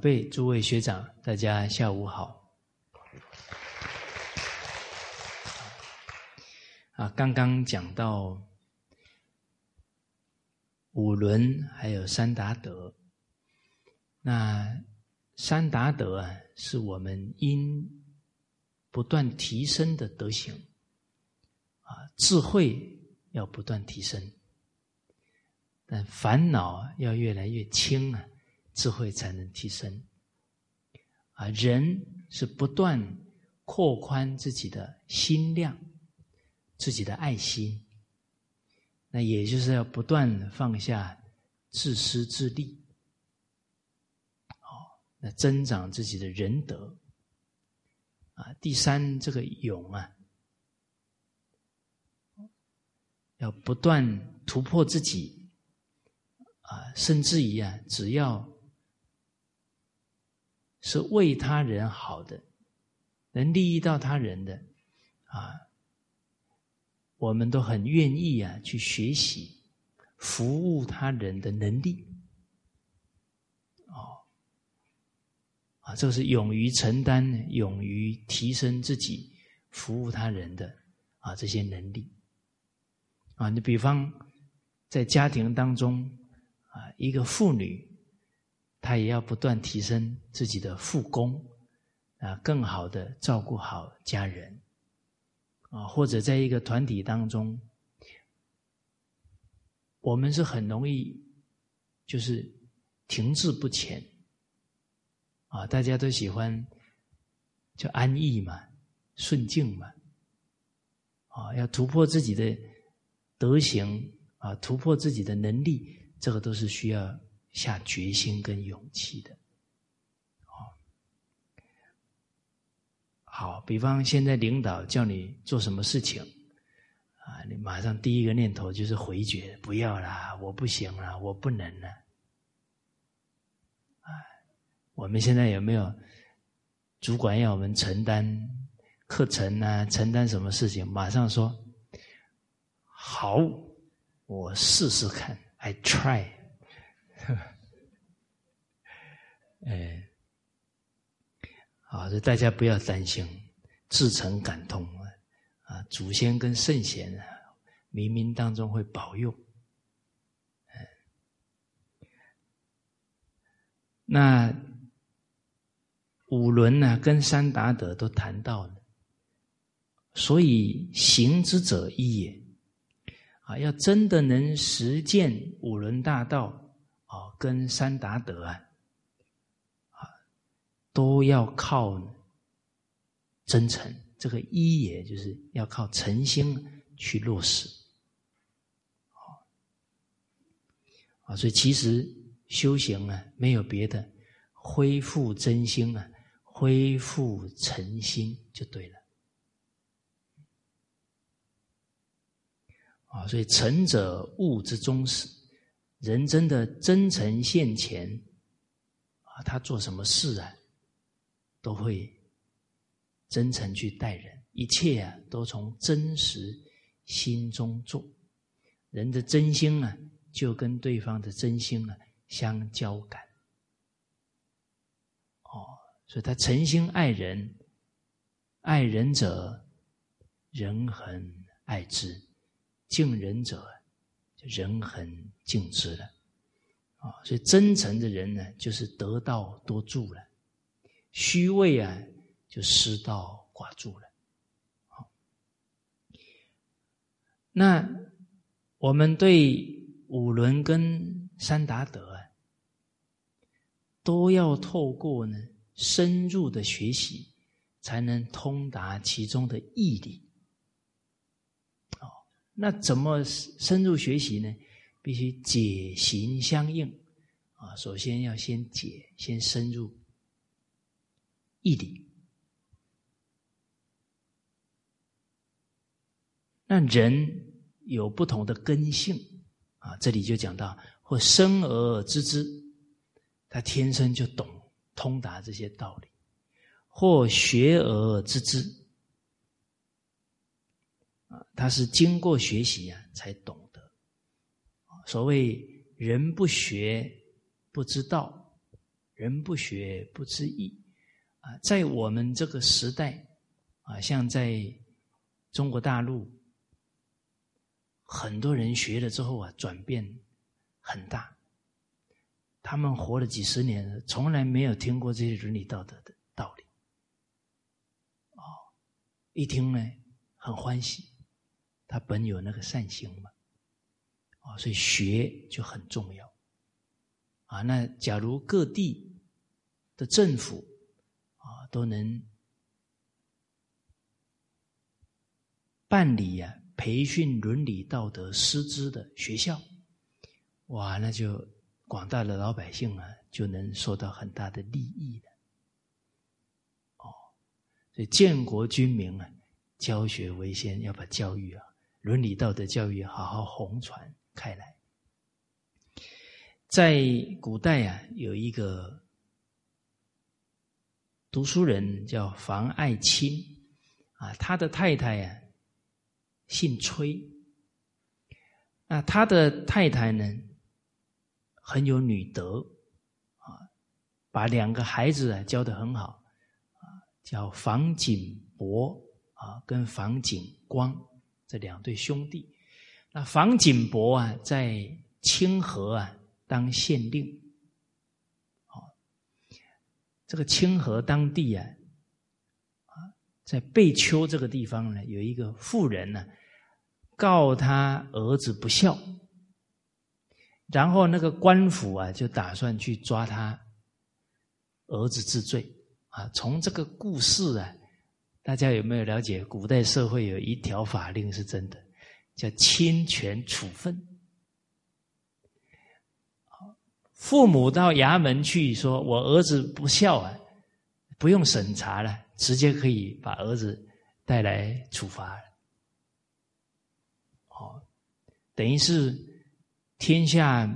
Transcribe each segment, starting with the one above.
辈、诸位学长，大家下午好。啊，刚刚讲到五伦，还有三达德。那三达德啊，是我们应不断提升的德行。啊，智慧要不断提升。但烦恼要越来越轻啊，智慧才能提升。啊，人是不断扩宽自己的心量，自己的爱心。那也就是要不断放下自私自利，哦，那增长自己的仁德。啊，第三，这个勇啊，要不断突破自己。啊，甚至于啊，只要是为他人好的，能利益到他人的，啊，我们都很愿意啊去学习服务他人的能力。哦，啊，这是勇于承担、勇于提升自己、服务他人的啊这些能力。啊，你比方在家庭当中。啊，一个妇女，他也要不断提升自己的妇功，啊，更好的照顾好家人，啊，或者在一个团体当中，我们是很容易就是停滞不前，啊，大家都喜欢就安逸嘛，顺境嘛，啊，要突破自己的德行，啊，突破自己的能力。这个都是需要下决心跟勇气的，好，好比方现在领导叫你做什么事情，啊，你马上第一个念头就是回绝，不要啦，我不行了，我不能了，啊，我们现在有没有主管要我们承担课程啊，承担什么事情，马上说好，我试试看。I try，哎，好，这大家不要担心，自诚感通啊，祖先跟圣贤啊，冥冥当中会保佑。那五伦呢，跟三达德都谈到了，所以行之者一也。啊，要真的能实践五伦大道啊，跟三达德啊，啊，都要靠真诚。这个一也就是要靠诚心去落实。啊，所以其实修行啊，没有别的，恢复真心啊，恢复诚心就对了。啊，所以诚者物之终始，人真的真诚现前，啊，他做什么事啊，都会真诚去待人，一切啊都从真实心中做，人的真心啊，就跟对方的真心啊相交感。哦，所以他诚心爱人，爱人者，人恒爱之。敬人者，人恒敬之了，啊，所以真诚的人呢，就是得道多助了；虚伪啊，就失道寡助了。好，那我们对五伦跟三达德啊，都要透过呢深入的学习，才能通达其中的义理。那怎么深入学习呢？必须解行相应啊！首先要先解，先深入义理。那人有不同的根性啊，这里就讲到或生而知之，他天生就懂通达这些道理；或学而知之。他是经过学习啊，才懂得。所谓人不学不知道，人不学不知义啊！在我们这个时代啊，像在中国大陆，很多人学了之后啊，转变很大。他们活了几十年，从来没有听过这些伦理道德的道理。哦，一听呢，很欢喜。他本有那个善行嘛，啊，所以学就很重要。啊，那假如各地的政府啊都能办理呀培训伦理道德师资的学校，哇，那就广大的老百姓啊就能受到很大的利益了。哦，所以建国军民啊，教学为先，要把教育啊。伦理道德教育好好红传开来。在古代啊，有一个读书人叫房爱卿啊，他的太太呀姓崔，那他的太太呢很有女德啊，把两个孩子啊教的很好啊，叫房景博啊跟房景光。这两对兄弟，那房景伯啊，在清河啊当县令。好，这个清河当地啊，啊，在贝丘这个地方呢，有一个妇人呢，告他儿子不孝，然后那个官府啊，就打算去抓他儿子治罪。啊，从这个故事啊。大家有没有了解？古代社会有一条法令是真的，叫侵权处分。父母到衙门去说：“我儿子不孝啊，不用审查了，直接可以把儿子带来处罚。”哦，等于是天下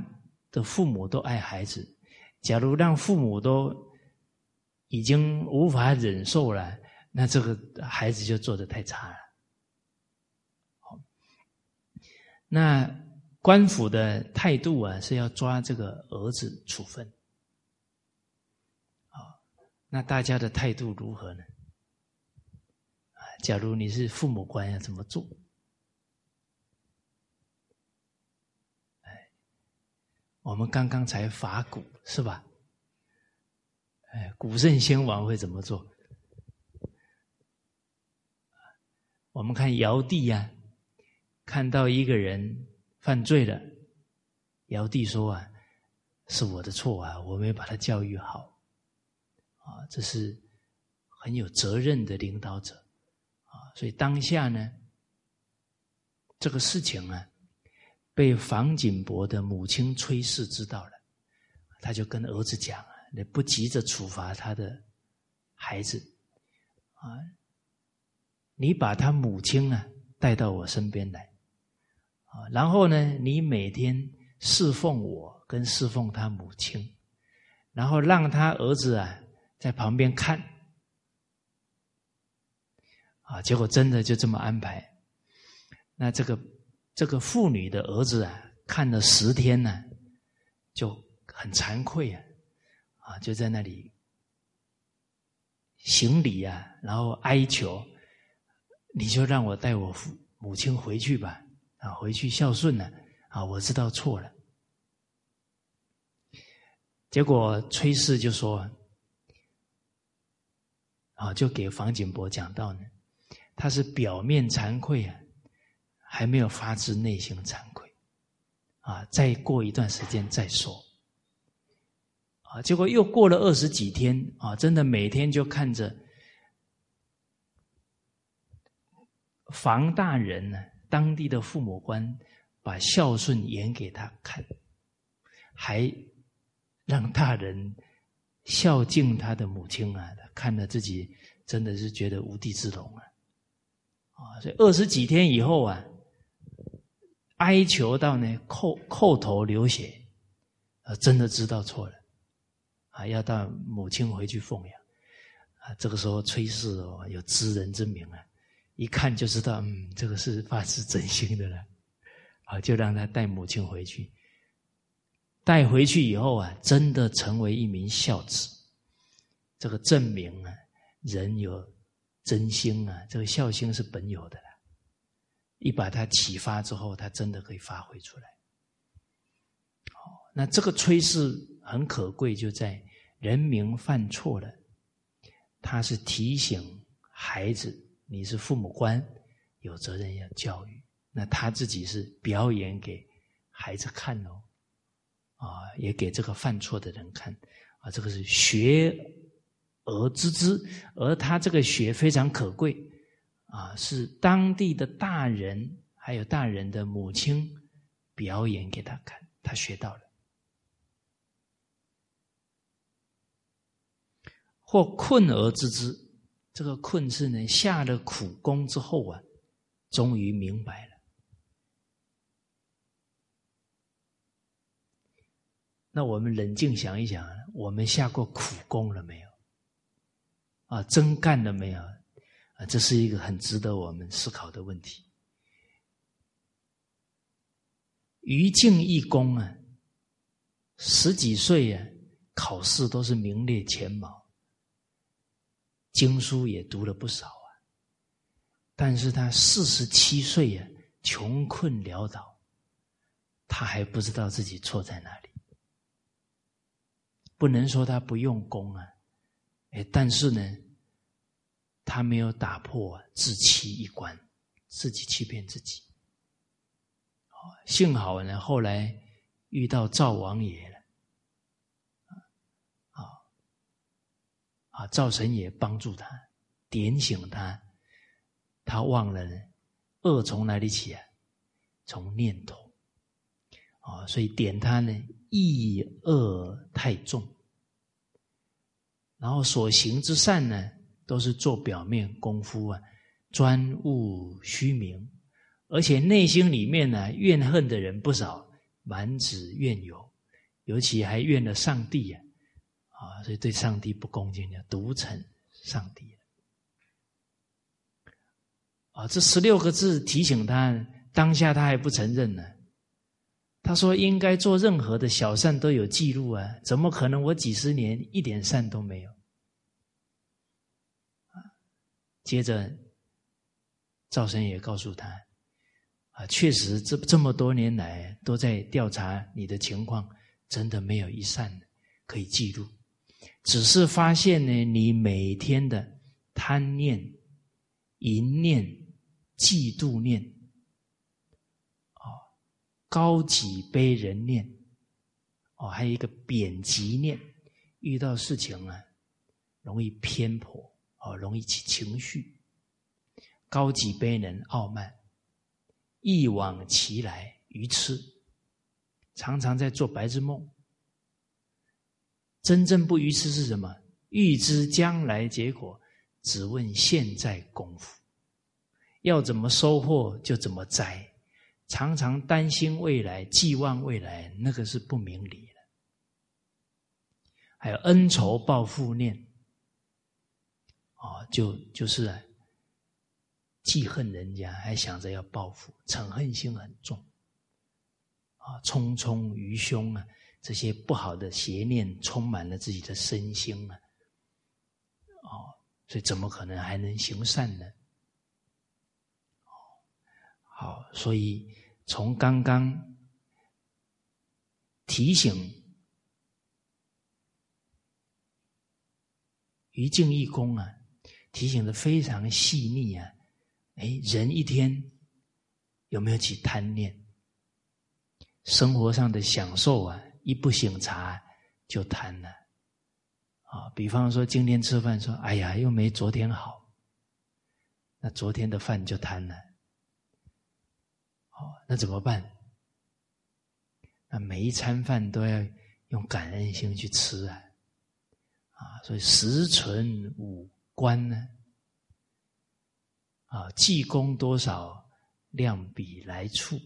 的父母都爱孩子。假如让父母都已经无法忍受了。那这个孩子就做的太差了。好，那官府的态度啊，是要抓这个儿子处分。好，那大家的态度如何呢？啊，假如你是父母官，要怎么做？哎，我们刚刚才法古是吧？哎，古圣先王会怎么做？我们看尧帝呀，看到一个人犯罪了，尧帝说啊，是我的错啊，我没把他教育好，啊，这是很有责任的领导者，啊，所以当下呢，这个事情啊，被房景博的母亲崔氏知道了，他就跟儿子讲啊，你不急着处罚他的孩子，啊。你把他母亲啊带到我身边来，啊，然后呢，你每天侍奉我跟侍奉他母亲，然后让他儿子啊在旁边看，啊，结果真的就这么安排。那这个这个妇女的儿子啊，看了十天呢，就很惭愧啊，啊，就在那里行礼啊，然后哀求。你就让我带我父母亲回去吧，啊，回去孝顺了，啊，我知道错了。结果崔氏就说，啊，就给房景博讲到呢，他是表面惭愧啊，还没有发自内心惭愧，啊，再过一段时间再说，啊，结果又过了二十几天，啊，真的每天就看着。房大人呢，当地的父母官把孝顺演给他看，还让大人孝敬他的母亲啊，看了自己真的是觉得无地自容啊！啊，所以二十几天以后啊，哀求到呢，叩叩头流血，啊，真的知道错了，啊，要到母亲回去奉养，啊，这个时候崔氏哦，有知人之明啊。一看就知道，嗯，这个是发自真心的了，啊，就让他带母亲回去。带回去以后啊，真的成为一名孝子，这个证明啊，人有真心啊，这个孝心是本有的了。一把他启发之后，他真的可以发挥出来。好，那这个炊事很可贵，就在人民犯错了，他是提醒孩子，你是父母官，有责任要教育。那他自己是表演给孩子看哦。啊，也给这个犯错的人看啊，这个是学而知之，而他这个学非常可贵啊，是当地的大人还有大人的母亲表演给他看，他学到了。或困而知之，这个困是呢，下了苦功之后啊，终于明白了。那我们冷静想一想，我们下过苦功了没有？啊，真干了没有？啊，这是一个很值得我们思考的问题。于敬一功啊，十几岁啊，考试都是名列前茅，经书也读了不少啊。但是他四十七岁呀，穷困潦倒，他还不知道自己错在哪里。不能说他不用功啊，哎，但是呢，他没有打破自欺一关，自己欺骗自己。幸好呢，后来遇到赵王爷了，啊啊，赵神也帮助他，点醒他，他忘了呢，恶从哪里起啊？从念头。啊，所以点他呢，意恶太重，然后所行之善呢，都是做表面功夫啊，专务虚名，而且内心里面呢，怨恨的人不少，满纸怨尤，尤其还怨了上帝呀，啊，所以对上帝不恭敬的，独逞上帝。啊，这十六个字提醒他，当下他还不承认呢。他说：“应该做任何的小善都有记录啊，怎么可能我几十年一点善都没有？”接着赵生也告诉他：“啊，确实这这么多年来都在调查你的情况，真的没有一善可以记录，只是发现呢，你每天的贪念、淫念、嫉妒念。”哦高己卑人念，哦，还有一个贬极念，遇到事情啊，容易偏颇，哦，容易起情绪。高己卑人傲慢，一往其来愚痴，常常在做白日梦。真正不愚痴是什么？预知将来结果，只问现在功夫，要怎么收获就怎么栽。常常担心未来，寄望未来，那个是不明理的。还有恩仇报复念，哦，就就是啊记恨人家，还想着要报复，嗔恨心很重，啊，匆匆于胸啊，这些不好的邪念充满了自己的身心啊，哦，所以怎么可能还能行善呢？哦好，所以从刚刚提醒于敬义公啊，提醒的非常细腻啊。哎，人一天有没有起贪念？生活上的享受啊，一不醒茶就贪了。啊，比方说今天吃饭说，哎呀，又没昨天好，那昨天的饭就贪了。哦，那怎么办？那每一餐饭都要用感恩心去吃啊！啊，所以十存五观呢，啊，济公多少量比来处，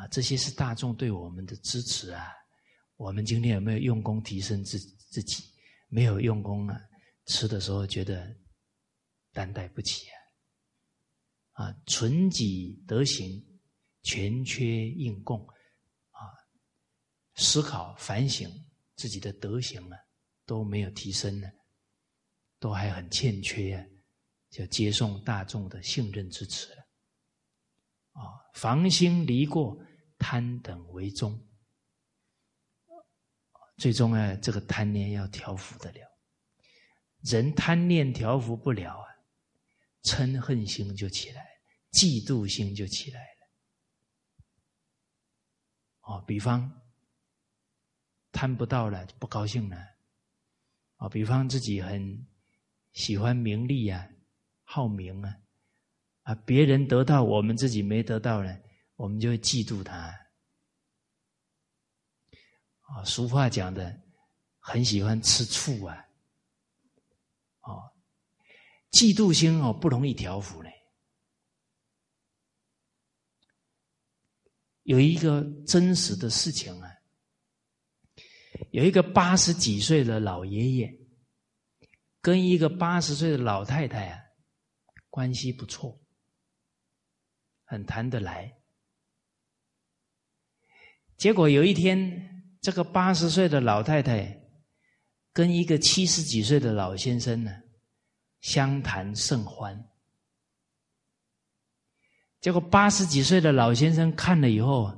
啊，这些是大众对我们的支持啊。我们今天有没有用功提升自自己？没有用功啊，吃的时候觉得担待不起啊。啊，纯己德行，全缺应供，啊，思考反省自己的德行啊，都没有提升呢，都还很欠缺啊，就接送大众的信任支持。啊，防心离过贪等为宗，最终啊，这个贪念要调伏得了。人贪念调伏不了啊，嗔恨心就起来，嫉妒心就起来了。哦，比方贪不到了不高兴了，啊，比方自己很喜欢名利啊，好名啊，啊，别人得到我们自己没得到呢，我们就会嫉妒他。啊，俗话讲的，很喜欢吃醋啊。哦，嫉妒心哦不容易调伏嘞。有一个真实的事情啊，有一个八十几岁的老爷爷，跟一个八十岁的老太太啊，关系不错，很谈得来。结果有一天，这个八十岁的老太太。跟一个七十几岁的老先生呢，相谈甚欢。结果八十几岁的老先生看了以后，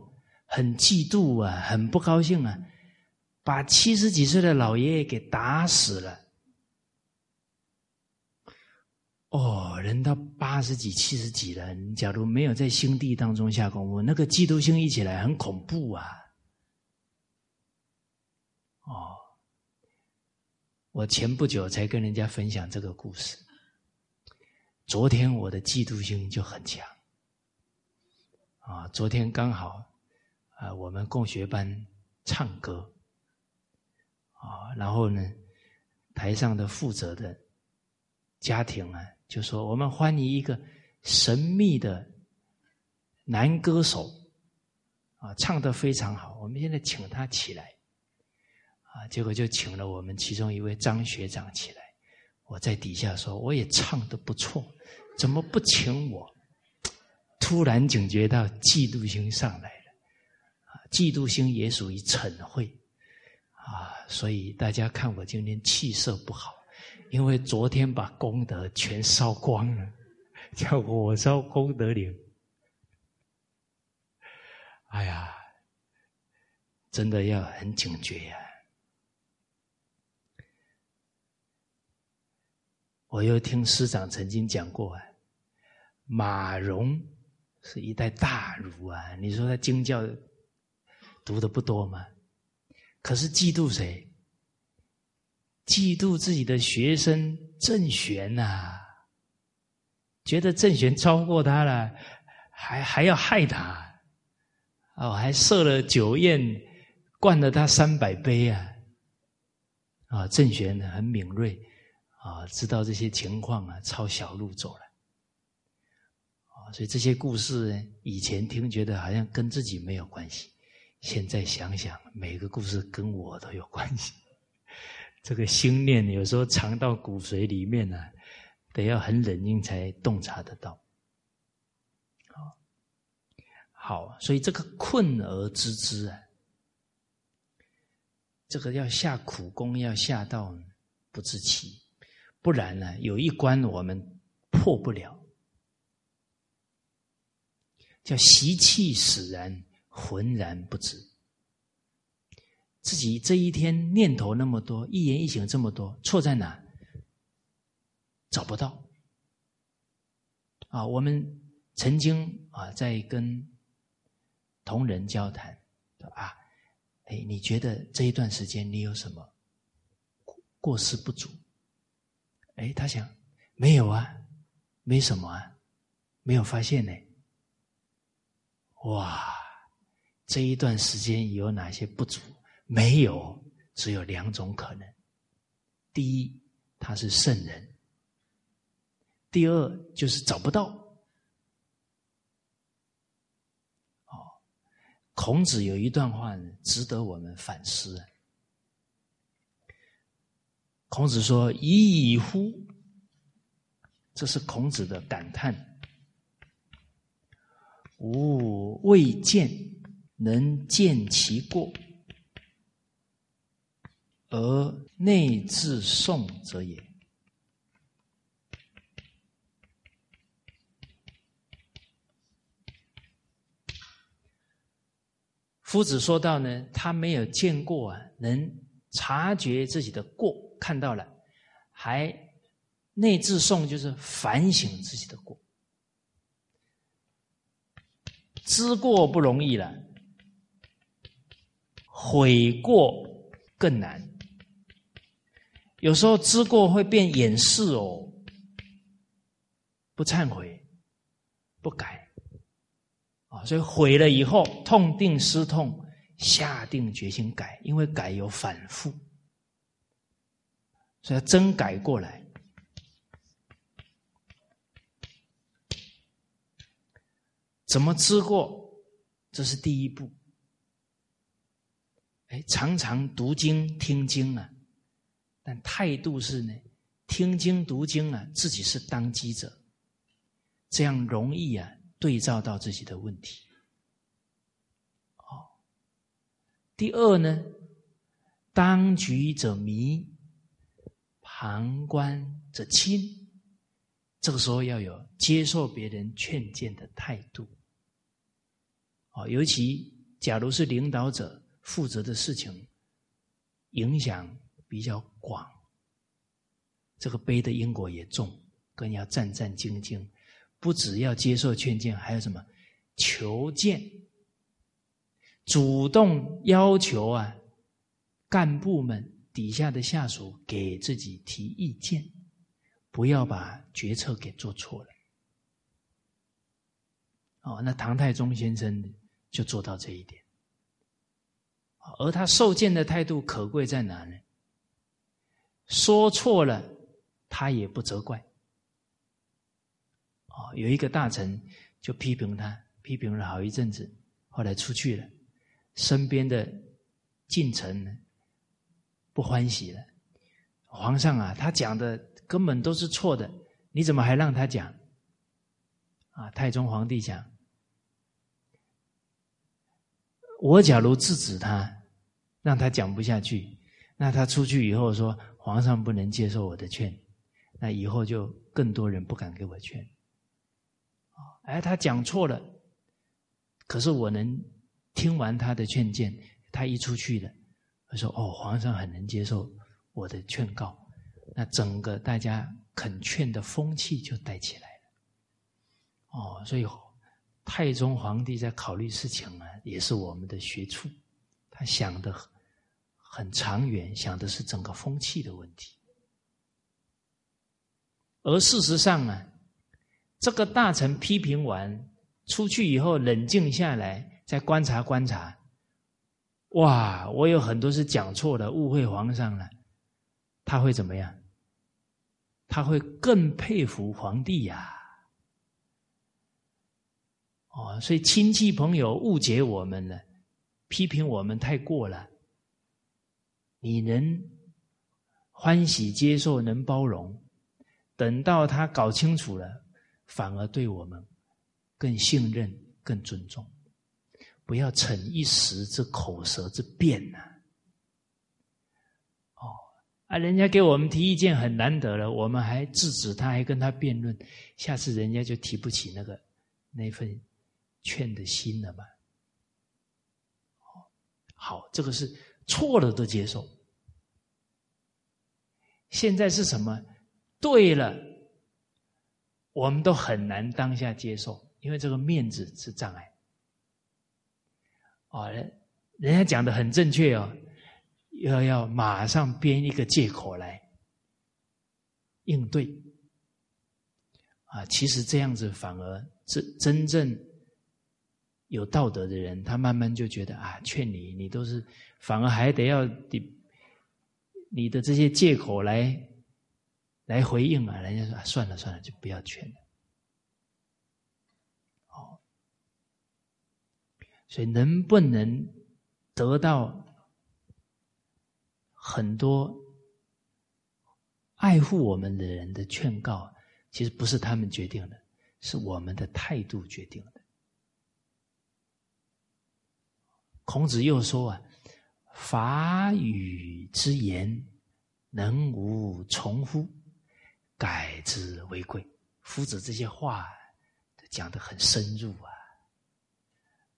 很嫉妒啊，很不高兴啊，把七十几岁的老爷爷给打死了。哦，人到八十几、七十几了，假如没有在心地当中下功夫，那个嫉妒心一起来，很恐怖啊。哦。我前不久才跟人家分享这个故事。昨天我的嫉妒心就很强，啊，昨天刚好啊，我们共学班唱歌，啊，然后呢，台上的负责的家庭啊，就说我们欢迎一个神秘的男歌手，啊，唱的非常好，我们现在请他起来。啊，结果就请了我们其中一位张学长起来。我在底下说，我也唱的不错，怎么不请我？突然警觉到嫉妒心上来了，啊，嫉妒心也属于嗔恚，啊，所以大家看我今天气色不好，因为昨天把功德全烧光了，叫火烧功德林。哎呀，真的要很警觉呀。我又听师长曾经讲过啊，马融是一代大儒啊，你说他经教读的不多吗？可是嫉妒谁？嫉妒自己的学生郑玄呐，觉得郑玄超过他了，还还要害他，哦，还设了酒宴，灌了他三百杯啊！啊，郑玄很敏锐。啊，知道这些情况啊，抄小路走了。啊，所以这些故事以前听觉得好像跟自己没有关系，现在想想，每个故事跟我都有关系。这个心念有时候藏到骨髓里面呢，得要很冷静才洞察得到。好，好，所以这个困而知之啊，这个要下苦功，要下到不知其。不然呢？有一关我们破不了，叫习气使然，浑然不知。自己这一天念头那么多，一言一行这么多，错在哪？找不到。啊，我们曾经啊在跟同仁交谈，啊，哎，你觉得这一段时间你有什么过失不足？哎，他想没有啊，没什么啊，没有发现呢。哇，这一段时间有哪些不足？没有，只有两种可能：第一，他是圣人；第二，就是找不到。哦，孔子有一段话值得我们反思。孔子说：“已矣乎！”这是孔子的感叹。吾未见能见其过，而内自宋者也。夫子说到呢，他没有见过啊，能察觉自己的过，看到了，还内自诵，就是反省自己的过，知过不容易了，悔过更难。有时候知过会变掩饰哦，不忏悔，不改。啊，所以毁了以后，痛定思痛，下定决心改，因为改有反复，所以要真改过来。怎么知过？这是第一步。哎，常常读经听经啊，但态度是呢，听经读经啊，自己是当机者，这样容易啊。对照到自己的问题，哦。第二呢，当局者迷，旁观者清。这个时候要有接受别人劝谏的态度，哦，尤其假如是领导者负责的事情，影响比较广，这个背的因果也重，更要战战兢兢。不只要接受劝谏，还有什么求见？主动要求啊，干部们底下的下属给自己提意见，不要把决策给做错了。哦，那唐太宗先生就做到这一点。而他受谏的态度可贵在哪呢？说错了，他也不责怪。哦，有一个大臣就批评他，批评了好一阵子，后来出去了，身边的近臣不欢喜了。皇上啊，他讲的根本都是错的，你怎么还让他讲？啊，太宗皇帝讲，我假如制止他，让他讲不下去，那他出去以后说皇上不能接受我的劝，那以后就更多人不敢给我劝。哎，他讲错了，可是我能听完他的劝谏，他一出去了，他说：“哦，皇上很能接受我的劝告。”那整个大家肯劝的风气就带起来了。哦，所以太宗皇帝在考虑事情啊，也是我们的学处，他想的很长远，想的是整个风气的问题。而事实上啊。这个大臣批评完出去以后，冷静下来再观察观察，哇！我有很多是讲错了，误会皇上了，他会怎么样？他会更佩服皇帝呀！哦，所以亲戚朋友误解我们了，批评我们太过了，你能欢喜接受，能包容，等到他搞清楚了。反而对我们更信任、更尊重，不要逞一时之口舌之辩呐！哦，啊，人家给我们提意见很难得了，我们还制止他，还跟他辩论，下次人家就提不起那个那份劝的心了嘛。好，这个是错了都接受。现在是什么？对了。我们都很难当下接受，因为这个面子是障碍。哦，人人家讲的很正确哦，要要马上编一个借口来应对。啊，其实这样子反而是真正有道德的人，他慢慢就觉得啊，劝你，你都是反而还得要你你的这些借口来。来回应啊！人家说算了算了，就不要劝了。哦，所以能不能得到很多爱护我们的人的劝告，其实不是他们决定的，是我们的态度决定的。孔子又说啊：“法语之言，能无从乎？改之为贵。夫子这些话讲的很深入啊。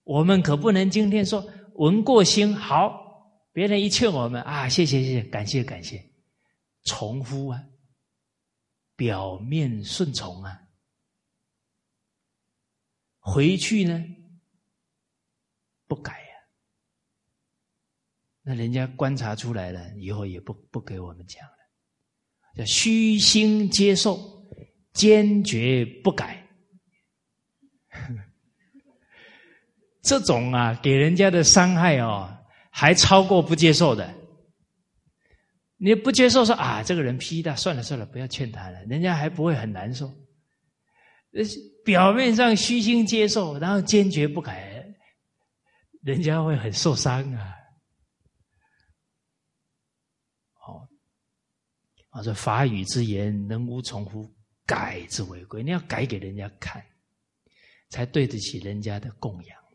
我们可不能今天说闻过心好，别人一劝我们啊，谢谢谢谢，感谢感谢，从乎啊，表面顺从啊，回去呢不改，那人家观察出来了，以后也不不给我们讲了，叫虚心接受，坚决不改。这种啊，给人家的伤害哦，还超过不接受的。你不接受说啊，这个人批的，算了算了，不要劝他了，人家还不会很难受。呃，表面上虚心接受，然后坚决不改，人家会很受伤啊。哦，我说法语之言，能无从乎？改之为贵。你要改给人家看，才对得起人家的供养。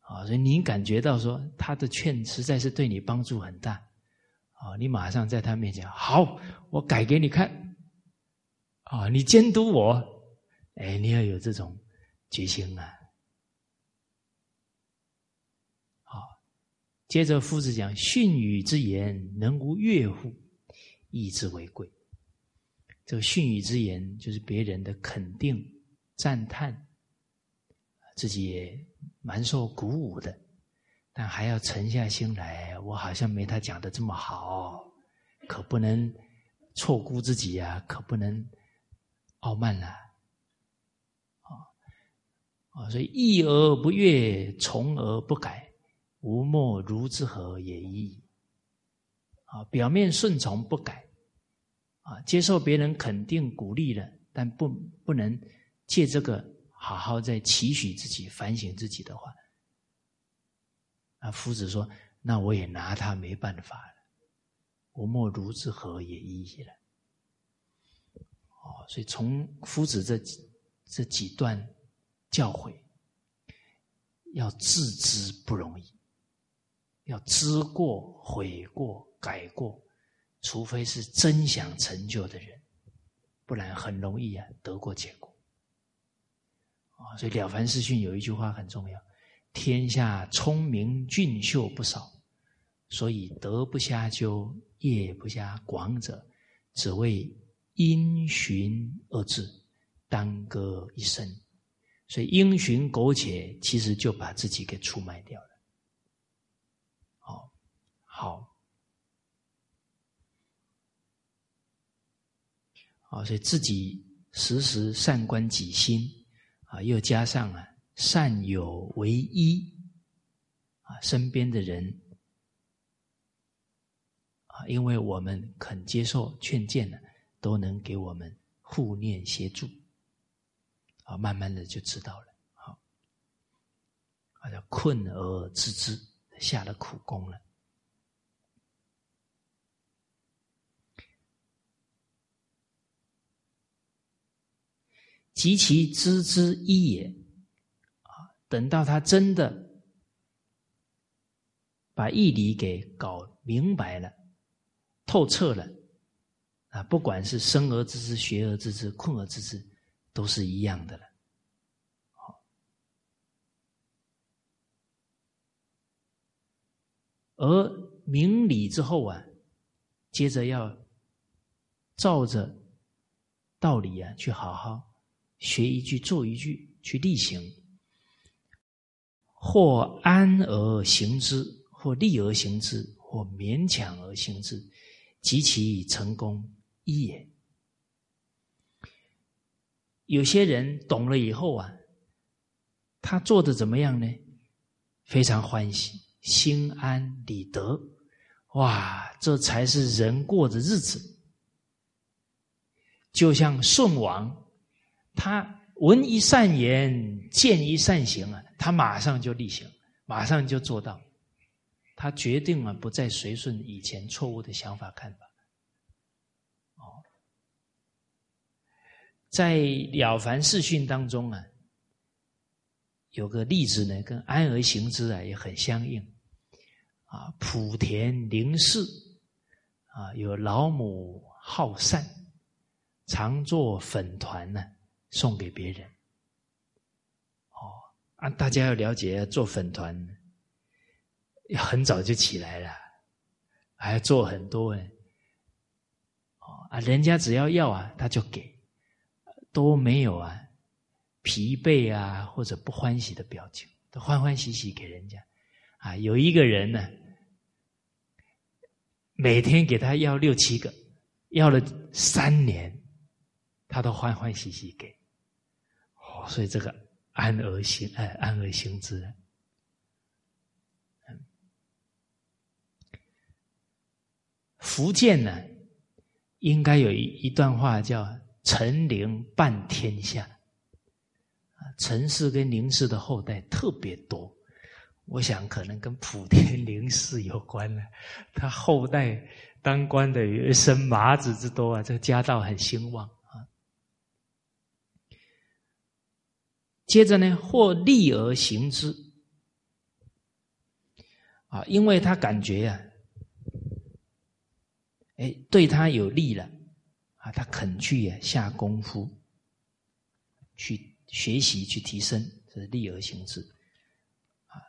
啊，所以你感觉到说他的劝实在是对你帮助很大，啊，你马上在他面前好，我改给你看，啊，你监督我，哎，你要有这种决心啊。好，接着夫子讲训语之言，能无悦乎？义之为贵。这个训语之言，就是别人的肯定、赞叹，自己也。蛮受鼓舞的，但还要沉下心来。我好像没他讲的这么好，可不能错估自己呀，可不能傲慢了。啊啊！所以义而不悦，从而不改，吾莫如之何也已。啊，表面顺从不改，啊，接受别人肯定鼓励了，但不不能借这个。好好在期许自己、反省自己的话，啊夫子说：“那我也拿他没办法了。我莫如之何也已矣了。”哦，所以从夫子这这几段教诲，要自知不容易，要知过、悔过、改过，除非是真想成就的人，不然很容易啊得过且过。啊，所以《了凡四训》有一句话很重要：“天下聪明俊秀不少，所以德不暇究，业不暇广者，只为因循而治，耽搁一生。”所以因循苟且，其实就把自己给出卖掉了。好，好，好，所以自己时时善观己心。啊，又加上啊，善友为依，啊，身边的人啊，因为我们肯接受劝谏呢，都能给我们护念协助，啊，慢慢的就知道了，好，啊，叫困而知之，下了苦功了。及其知之一也，啊，等到他真的把义理给搞明白了、透彻了，啊，不管是生而知之、学而知之、困而知之，都是一样的了。而明理之后啊，接着要照着道理啊，去好好。学一句做一句去例行，或安而行之，或立而行之，或勉强而行之，及其成功一也。有些人懂了以后啊，他做的怎么样呢？非常欢喜，心安理得，哇，这才是人过的日子。就像舜王。他闻一善言，见一善行啊，他马上就立行，马上就做到。他决定了不再随顺以前错误的想法看法。哦，在《了凡四训》当中啊，有个例子呢，跟安而行之啊也很相应。啊，莆田林氏啊，有老母好善，常做粉团呢，送给别人。哦，啊，大家要了解，做粉团要很早就起来了，还要做很多哎。哦啊，人家只要要啊，他就给，都没有啊。疲惫啊，或者不欢喜的表情，都欢欢喜喜给人家。啊，有一个人呢，每天给他要六七个，要了三年，他都欢欢喜喜给。所以这个安而行，哎，安而行之。福建呢，应该有一一段话叫“陈陵半天下”。陈氏跟林氏的后代特别多，我想可能跟莆田林氏有关了。他后代当官的有生麻子之多啊，这个家道很兴旺啊。接着呢，或利而行之啊，因为他感觉呀，哎，对他有利了啊，他肯去呀下功夫去。学习去提升，这是利而行之。啊，《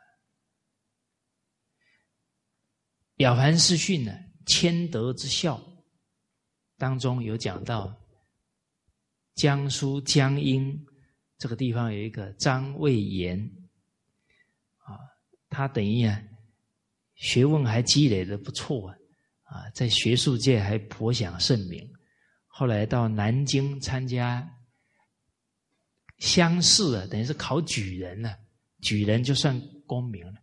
了凡四训》呢，谦德之孝当中有讲到，江苏江阴这个地方有一个张魏延，啊，他等于啊，学问还积累的不错啊，啊，在学术界还颇享盛名。后来到南京参加。乡试啊，等于是考举人了，举人就算功名了。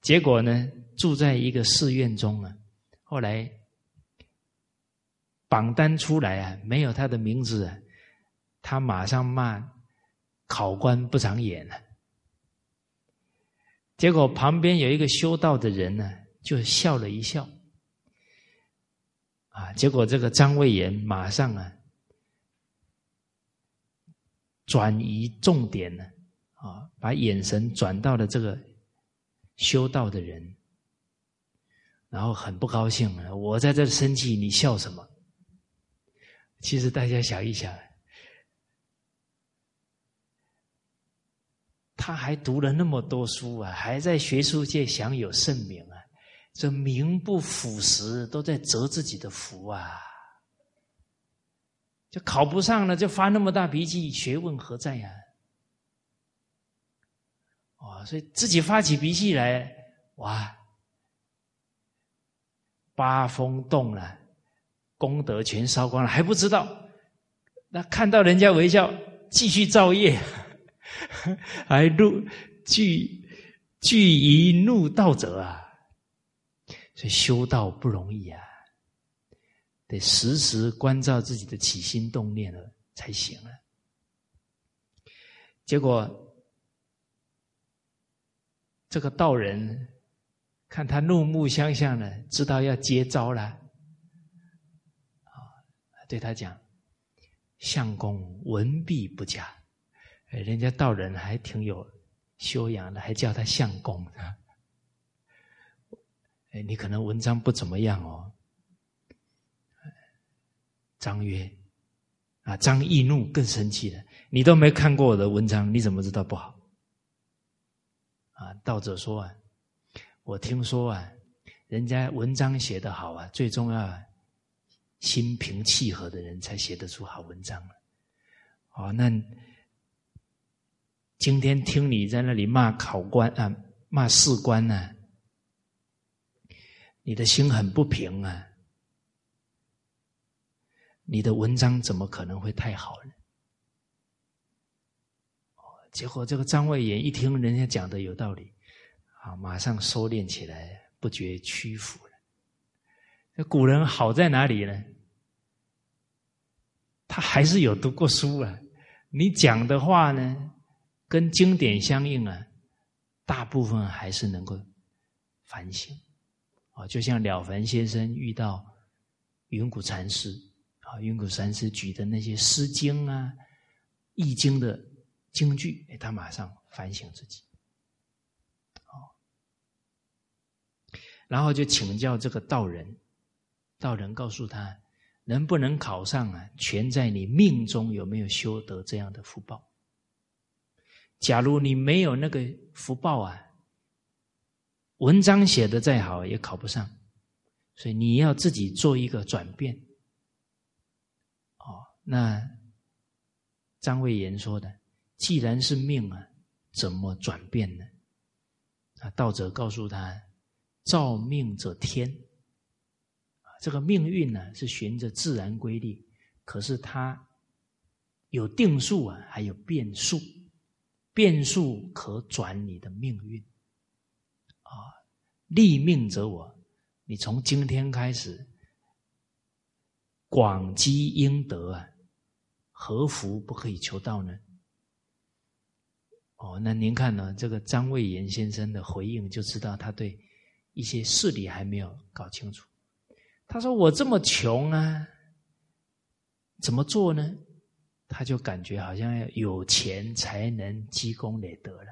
结果呢，住在一个寺院中啊，后来榜单出来啊，没有他的名字啊，他马上骂考官不长眼了。结果旁边有一个修道的人呢，就笑了一笑，啊，结果这个张魏延马上啊。转移重点呢，啊，把眼神转到了这个修道的人，然后很不高兴啊！我在这生气，你笑什么？其实大家想一想，他还读了那么多书啊，还在学术界享有盛名啊，这名不副实，都在折自己的福啊！就考不上了，就发那么大脾气，学问何在呀？哦，所以自己发起脾气来，哇，八风动了，功德全烧光了，还不知道。那看到人家微笑，继续造业，还怒惧惧于怒道者啊！所以修道不容易啊。得时时关照自己的起心动念了才行啊。结果，这个道人看他怒目相向呢，知道要接招了，啊，对他讲：“相公文笔不佳。”人家道人还挺有修养的，还叫他相公。哎，你可能文章不怎么样哦。张曰：“啊，张易怒，更生气了。你都没看过我的文章，你怎么知道不好？”啊，道者说：“啊，我听说啊，人家文章写得好啊，最重要啊心平气和的人才写得出好文章哦，那今天听你在那里骂考官啊，骂士官呢，你的心很不平啊。”你的文章怎么可能会太好呢？结果这个张卫炎一听人家讲的有道理，啊，马上收敛起来，不觉屈服了。那古人好在哪里呢？他还是有读过书啊。你讲的话呢，跟经典相应啊，大部分还是能够反省。啊，就像了凡先生遇到云谷禅师。啊，云谷禅师举的那些《诗经》啊、《易经》的经句，他马上反省自己。然后就请教这个道人，道人告诉他，能不能考上啊，全在你命中有没有修得这样的福报。假如你没有那个福报啊，文章写的再好也考不上，所以你要自己做一个转变。哦，那张卫言说的，既然是命啊，怎么转变呢？啊，道者告诉他：“造命者天，这个命运呢是循着自然规律，可是它有定数啊，还有变数，变数可转你的命运。啊，立命者我，你从今天开始广积阴德啊，何福不可以求到呢？”哦，那您看呢？这个张卫岩先生的回应，就知道他对一些事理还没有搞清楚。他说：“我这么穷啊，怎么做呢？”他就感觉好像要有钱才能积功累德了。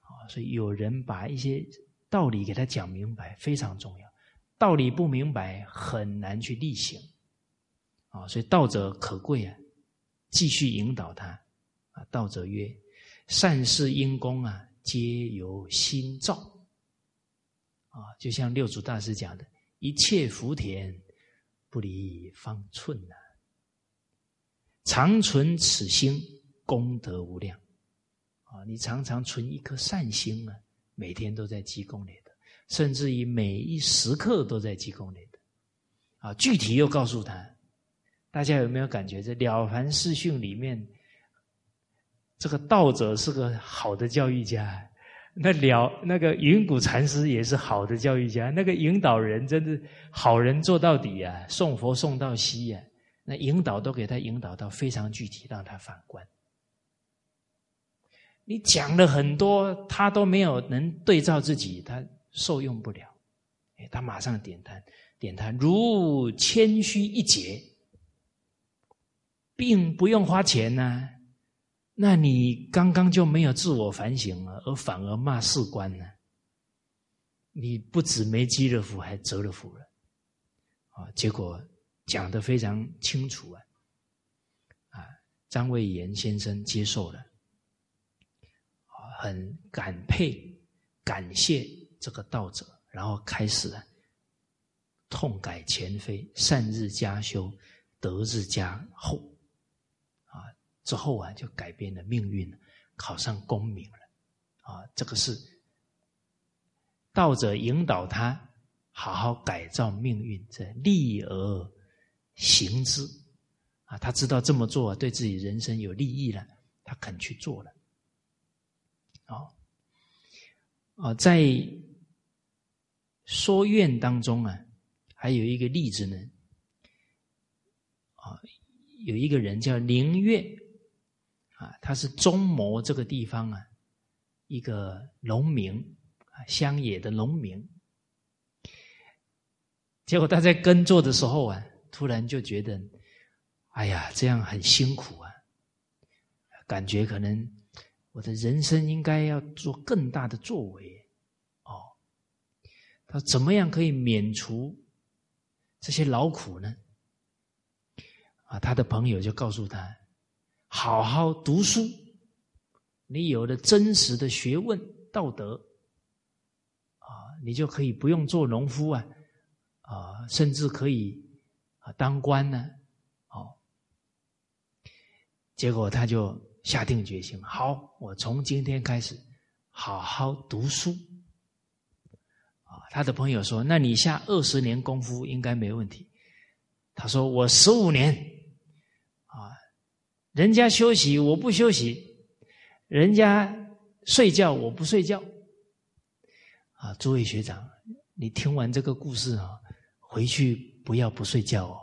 啊，所以有人把一些道理给他讲明白，非常重要。道理不明白，很难去力行。啊，所以道者可贵啊，继续引导他。啊，道者曰。善事因功啊，皆由心造。啊，就像六祖大师讲的：“一切福田，不离方寸呐。常存此心，功德无量。”啊，你常常存一颗善心啊，每天都在积功累德，甚至于每一时刻都在积功累德。啊，具体又告诉他，大家有没有感觉？这《了凡四训》里面。这个道者是个好的教育家，那了那个云谷禅师也是好的教育家，那个引导人真的好人做到底啊，送佛送到西呀，那引导都给他引导到非常具体，让他反观。你讲了很多，他都没有能对照自己，他受用不了。哎，他马上点他点他，如谦虚一节，并不用花钱呢。那你刚刚就没有自我反省了，而反而骂士官呢？你不止没积了福，还折了福了啊！结果讲的非常清楚啊！啊，张卫岩先生接受了，很感佩、感谢这个道者，然后开始痛改前非，善日加修，德日加厚。啊之后啊，就改变了命运，考上功名了。啊，这个是道者引导他好好改造命运，这利而行之。啊，他知道这么做对自己人生有利益了，他肯去做了。哦，啊，在说愿当中啊，还有一个例子呢。啊，有一个人叫宁月。啊，他是中牟这个地方啊，一个农民啊，乡野的农民。结果他在耕作的时候啊，突然就觉得，哎呀，这样很辛苦啊，感觉可能我的人生应该要做更大的作为哦。他怎么样可以免除这些劳苦呢？啊，他的朋友就告诉他。好好读书，你有了真实的学问、道德，啊，你就可以不用做农夫啊，啊，甚至可以啊当官呢，哦。结果他就下定决心，好，我从今天开始好好读书。啊，他的朋友说：“那你下二十年功夫应该没问题。”他说：“我十五年。”啊人家休息，我不休息；人家睡觉，我不睡觉。啊，诸位学长，你听完这个故事啊，回去不要不睡觉哦。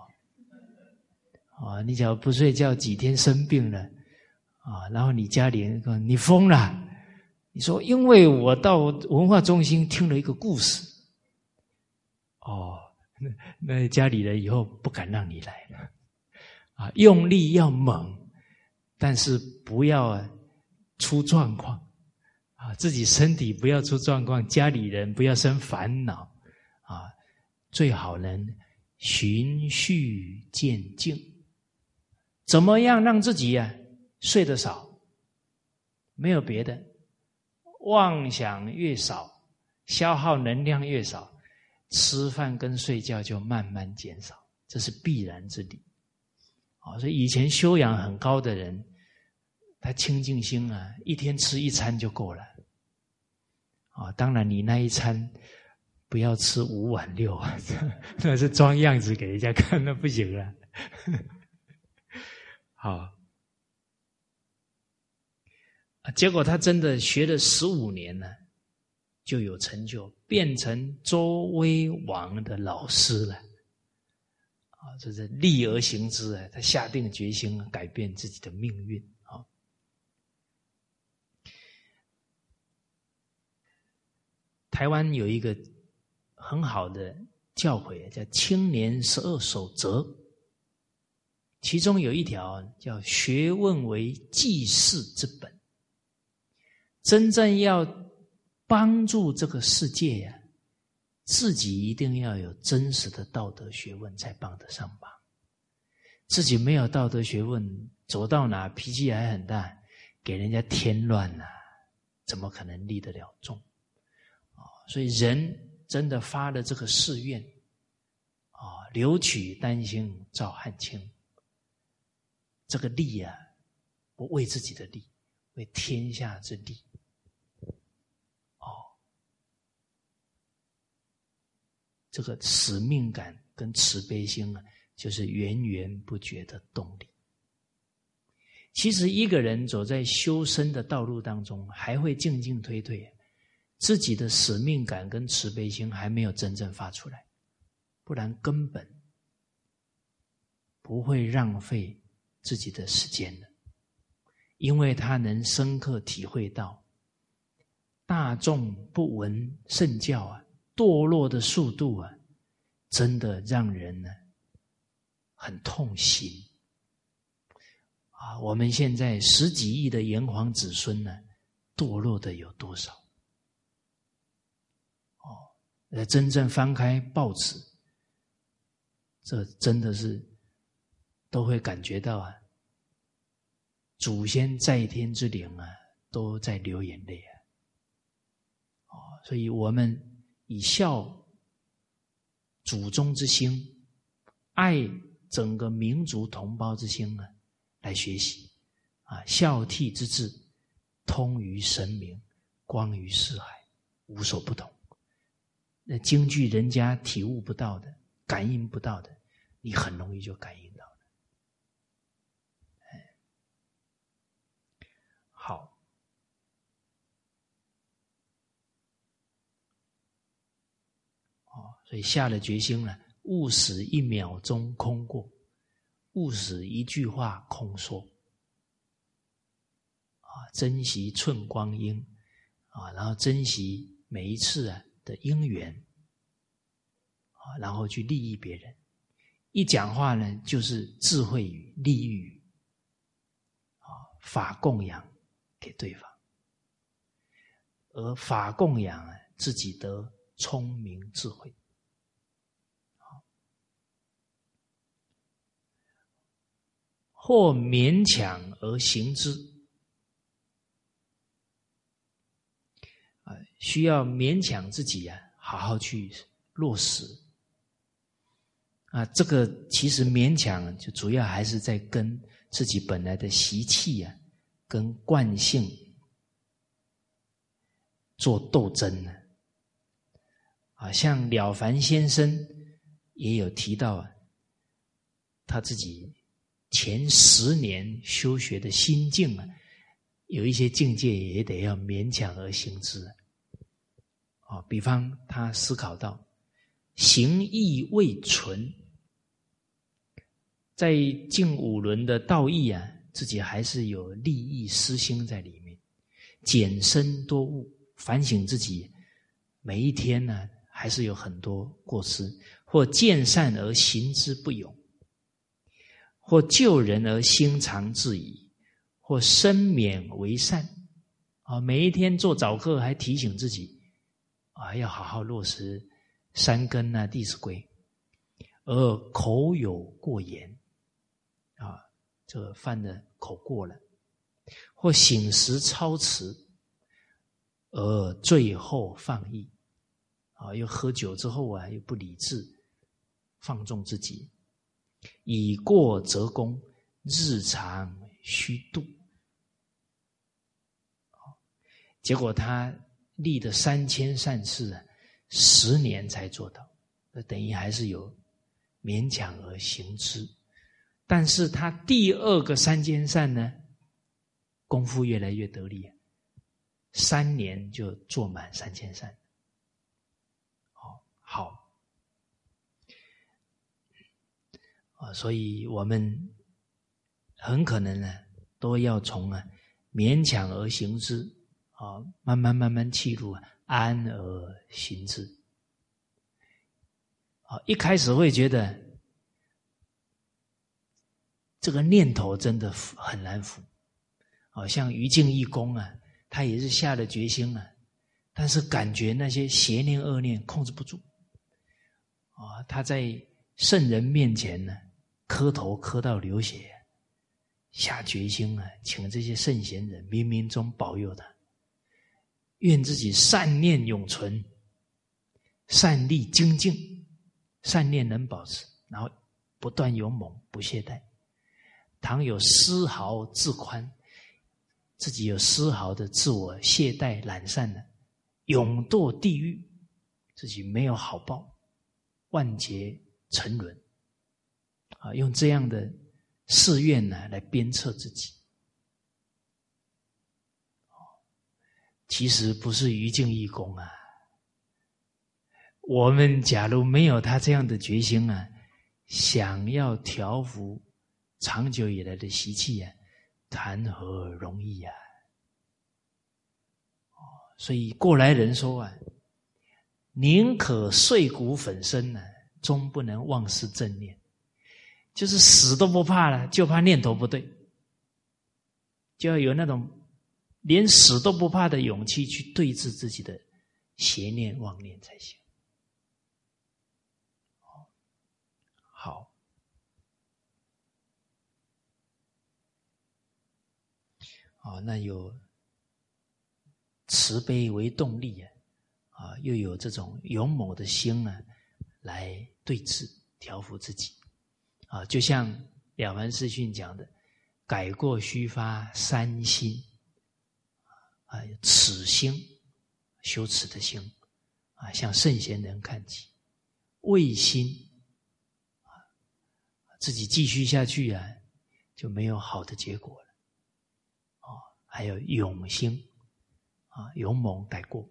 啊，你只要不睡觉，几天生病了，啊，然后你家里人说你疯了，你说因为我到文化中心听了一个故事，哦，那那家里人以后不敢让你来了，啊，用力要猛。但是不要出状况啊，自己身体不要出状况，家里人不要生烦恼，啊，最好能循序渐进。怎么样让自己呀睡得少？没有别的，妄想越少，消耗能量越少，吃饭跟睡觉就慢慢减少，这是必然之理。啊，所以以前修养很高的人。他清净心啊，一天吃一餐就够了。啊，当然你那一餐不要吃五碗六碗，那是装样子给人家看，那不行了。好，结果他真的学了十五年呢，就有成就，变成周威王的老师了。啊，这是立而行之啊，他下定决心改变自己的命运啊。台湾有一个很好的教诲，叫“青年十二守则”，其中有一条叫“学问为济世之本”。真正要帮助这个世界呀，自己一定要有真实的道德学问，才帮得上忙。自己没有道德学问，走到哪脾气还很大，给人家添乱了，怎么可能立得了众？所以，人真的发了这个誓愿，啊，留取丹心照汗青。这个利啊，不为自己的利，为天下之利。哦，这个使命感跟慈悲心啊，就是源源不绝的动力。其实，一个人走在修身的道路当中，还会进进退退。自己的使命感跟慈悲心还没有真正发出来，不然根本不会浪费自己的时间的，因为他能深刻体会到大众不闻圣教啊，堕落的速度啊，真的让人呢很痛心啊！我们现在十几亿的炎黄子孙呢，堕落的有多少？呃，真正翻开报纸，这真的是都会感觉到啊，祖先在天之灵啊，都在流眼泪啊。哦，所以我们以孝祖宗之心，爱整个民族同胞之心呢，来学习啊，孝悌之志，通于神明，光于四海，无所不同。那京剧人家体悟不到的、感应不到的，你很容易就感应到了。好，哦，所以下了决心了，勿使一秒钟空过，勿使一句话空说，啊，珍惜寸光阴，啊，然后珍惜每一次啊。的因缘啊，然后去利益别人，一讲话呢就是智慧语、利益语啊，法供养给对方，而法供养啊，自己得聪明智慧，或勉强而行之。需要勉强自己呀，好好去落实啊。这个其实勉强，就主要还是在跟自己本来的习气啊，跟惯性做斗争呢。啊，像了凡先生也有提到啊，他自己前十年修学的心境啊，有一些境界也得要勉强而行之。啊，啊比方他思考到行义未存，在近五轮的道义啊，自己还是有利益私心在里面，减身多误，反省自己每一天呢，还是有很多过失，或见善而行之不勇，或救人而心常自疑，或生勉为善，啊，每一天做早课还提醒自己啊，要好好落实三根啊、弟子规，而口有过言啊，这个犯的口过了，或醒时超持，而最后放逸啊，又喝酒之后啊，又不理智，放纵自己，以过则功，日常虚度。结果他立的三千善事啊，十年才做到，那等于还是有勉强而行之。但是他第二个三千善呢，功夫越来越得力，三年就做满三千善。好，好啊，所以我们很可能呢，都要从啊勉强而行之。啊，慢慢慢慢记录，安而行之。啊，一开始会觉得这个念头真的很难服。好，像于静义公啊，他也是下了决心啊，但是感觉那些邪念恶念控制不住。啊，他在圣人面前呢，磕头磕到流血，下决心啊，请这些圣贤人冥冥中保佑他。愿自己善念永存，善力精进，善念能保持，然后不断勇猛，不懈怠。倘有丝毫自宽，自己有丝毫的自我懈怠懒散呢，永堕地狱，自己没有好报，万劫沉沦。啊，用这样的誓愿呢，来鞭策自己。其实不是于敬义功啊！我们假如没有他这样的决心啊，想要调伏长久以来的习气啊，谈何容易啊！所以过来人说啊，宁可碎骨粉身呢，终不能忘失正念，就是死都不怕了，就怕念头不对，就要有那种。连死都不怕的勇气去对峙自己的邪念妄念才行。好，好，那有慈悲为动力啊，啊，又有这种勇猛的心啊，来对峙调伏自己啊，就像了凡四训讲的，改过须发三心。啊，此心，羞耻的心，啊，向圣贤人看齐；畏心，啊，自己继续下去啊，就没有好的结果了。啊，还有勇心，啊，勇猛改过，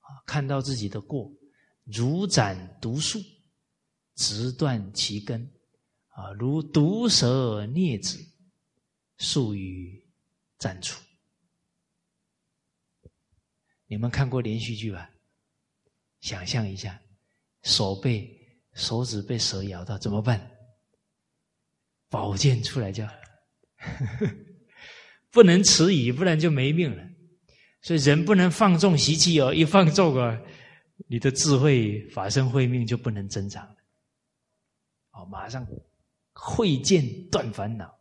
啊，看到自己的过，如斩毒树，直断其根，啊，如毒蛇啮子，速于斩除。你们看过连续剧吧？想象一下，手被手指被蛇咬到怎么办？宝剑出来就 不能迟疑，不然就没命了。所以人不能放纵习气哦，一放纵啊，你的智慧法身慧命就不能增长了。哦，马上会剑断烦恼，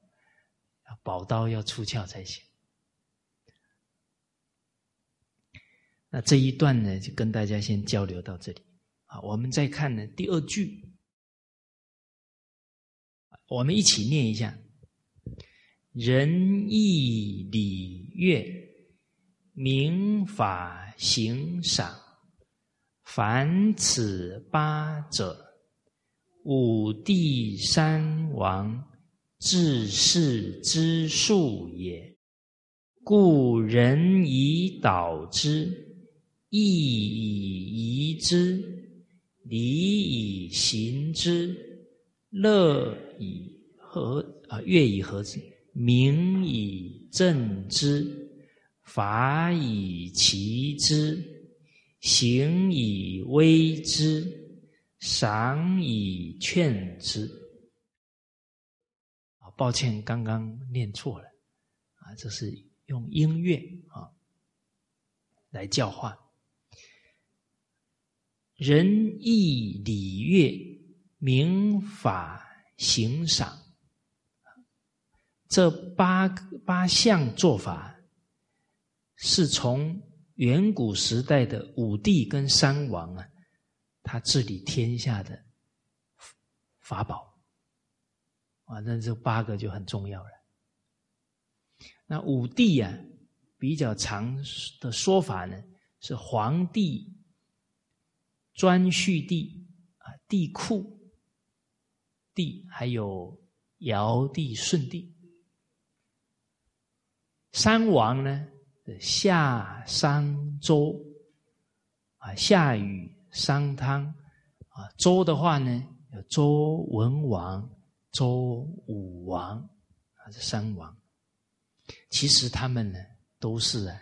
宝刀要出鞘才行。那这一段呢，就跟大家先交流到这里。啊，我们再看呢第二句，我们一起念一下：仁义礼乐，明法行赏，凡此八者，五帝三王治世之术也。故人以导之。义以仪之，礼以行之，乐以和啊乐以和之，名以正之，法以齐之，行以威之，赏以劝之。啊，抱歉，刚刚念错了啊，这是用音乐啊来教化。仁义礼乐民法行赏，这八八项做法，是从远古时代的武帝跟三王啊，他治理天下的法宝。啊，那这八个就很重要了。那武帝啊，比较长的说法呢，是皇帝颛顼帝啊，帝喾帝，还有尧帝、舜帝。三王呢，夏、商、周啊，夏禹、商汤啊，周的话呢，有周文王。周武王还是三王，其实他们呢都是啊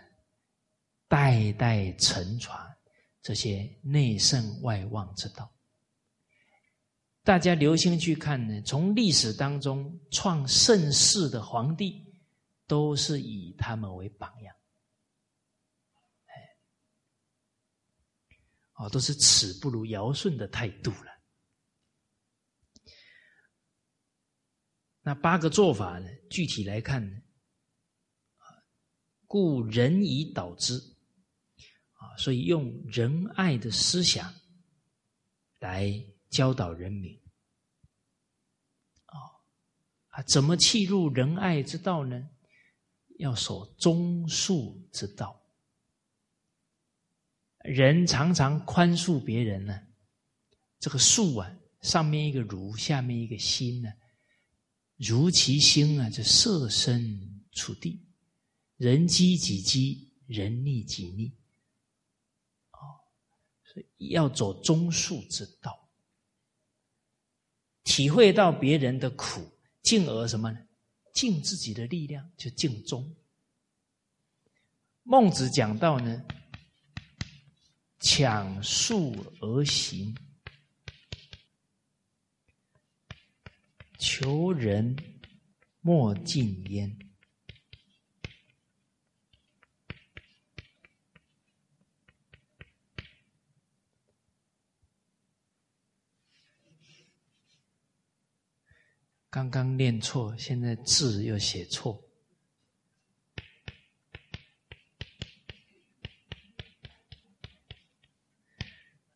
代代承传这些内圣外望之道。大家留心去看呢，从历史当中创盛世的皇帝，都是以他们为榜样。哎，哦，都是耻不如尧舜的态度了。那八个做法呢？具体来看呢，故人以导之，所以用仁爱的思想来教导人民，啊啊，怎么契入仁爱之道呢？要守忠恕之道。人常常宽恕别人呢，这个恕啊，上面一个如，下面一个心呢。如其心啊，就设身处地，人机己机，人逆己逆，要走中恕之道，体会到别人的苦，进而什么呢？尽自己的力量，就尽忠。孟子讲到呢，抢恕而行。求人莫近焉。刚刚念错，现在字又写错，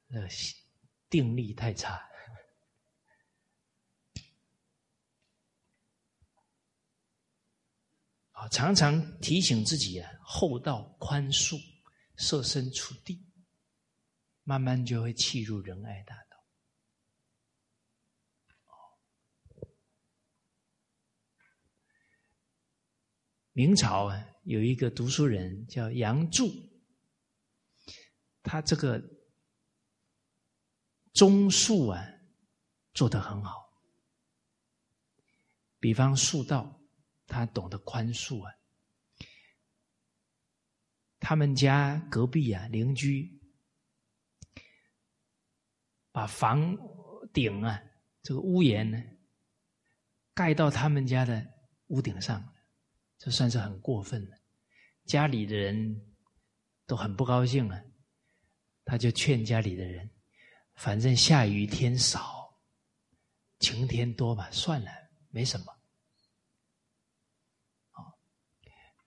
那定力太差。啊，常常提醒自己啊，厚道宽恕，设身处地，慢慢就会契入仁爱大。明朝啊，有一个读书人叫杨柱，他这个忠恕啊，做得很好，比方恕道。他懂得宽恕啊！他们家隔壁啊，邻居把房顶啊，这个屋檐呢，盖到他们家的屋顶上，这算是很过分了。家里的人都很不高兴了，他就劝家里的人：反正下雨天少，晴天多吧，算了，没什么。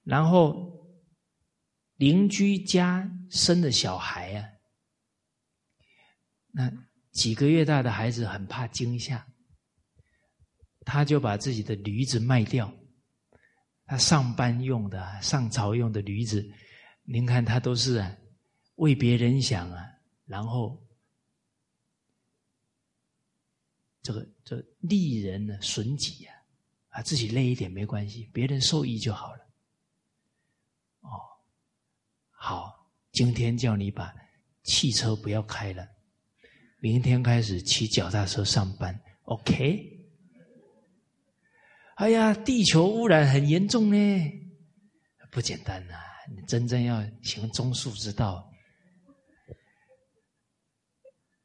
然后邻居家生的小孩啊，那几个月大的孩子很怕惊吓，他就把自己的驴子卖掉，他上班用的、上朝用的驴子，您看他都是啊为别人想啊，然后这个这利人呢损己啊，啊自己累一点没关系，别人受益就好了。哦，好，今天叫你把汽车不要开了，明天开始骑脚踏车上班，OK？哎呀，地球污染很严重呢，不简单呐！你真正要行中恕之道，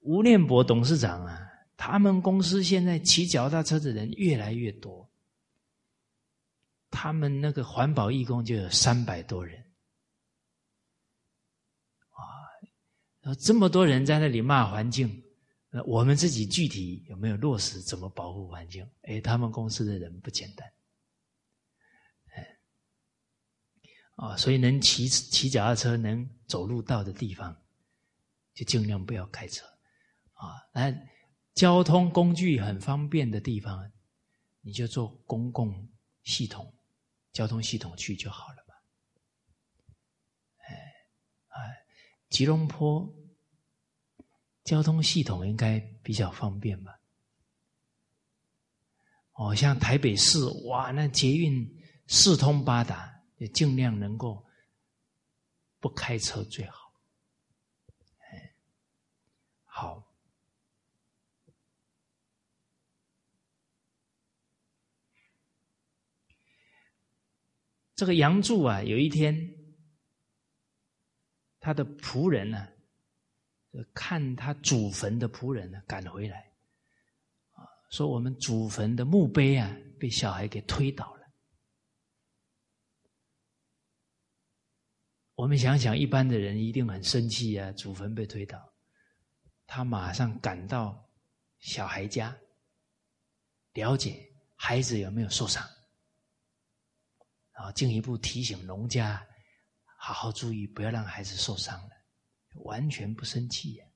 吴念博董事长啊，他们公司现在骑脚踏车的人越来越多。他们那个环保义工就有三百多人，啊，这么多人在那里骂环境，那我们自己具体有没有落实怎么保护环境？哎，他们公司的人不简单，哎，啊，所以能骑骑脚踏车、能走路到的地方，就尽量不要开车，啊，那交通工具很方便的地方，你就坐公共系统。交通系统去就好了嘛，哎，哎，吉隆坡交通系统应该比较方便吧？哦，像台北市哇，那捷运四通八达，也尽量能够不开车最好。哎，好。这个杨柱啊，有一天，他的仆人呢，看他祖坟的仆人呢赶回来，啊，说我们祖坟的墓碑啊被小孩给推倒了。我们想想，一般的人一定很生气啊，祖坟被推倒，他马上赶到小孩家，了解孩子有没有受伤。然后，进一步提醒农家好好注意，不要让孩子受伤了。完全不生气呀，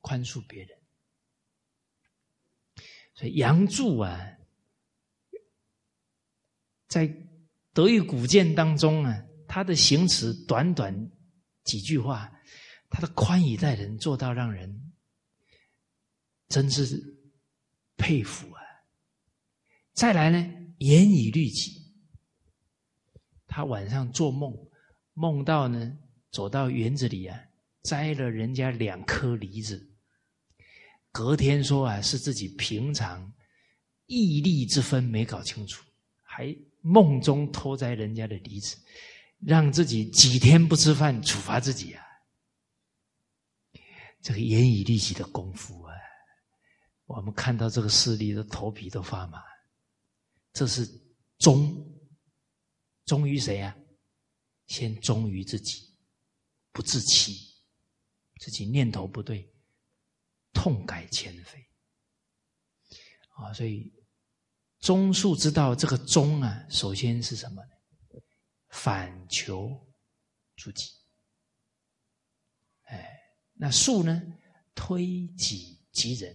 宽恕别人。所以杨柱啊，在德育古鉴当中啊，他的行词短短几句话，他的宽以待人做到让人真是佩服啊。再来呢，严以律己。他晚上做梦，梦到呢，走到园子里啊，摘了人家两颗梨子。隔天说啊，是自己平常毅力之分没搞清楚，还梦中偷摘人家的梨子，让自己几天不吃饭，处罚自己啊。这个严以律己的功夫啊，我们看到这个事例的头皮都发麻。这是忠。忠于谁啊？先忠于自己，不自欺，自己念头不对，痛改前非啊！所以中恕之道，这个中啊，首先是什么呢？反求诸己。哎，那恕呢？推己及人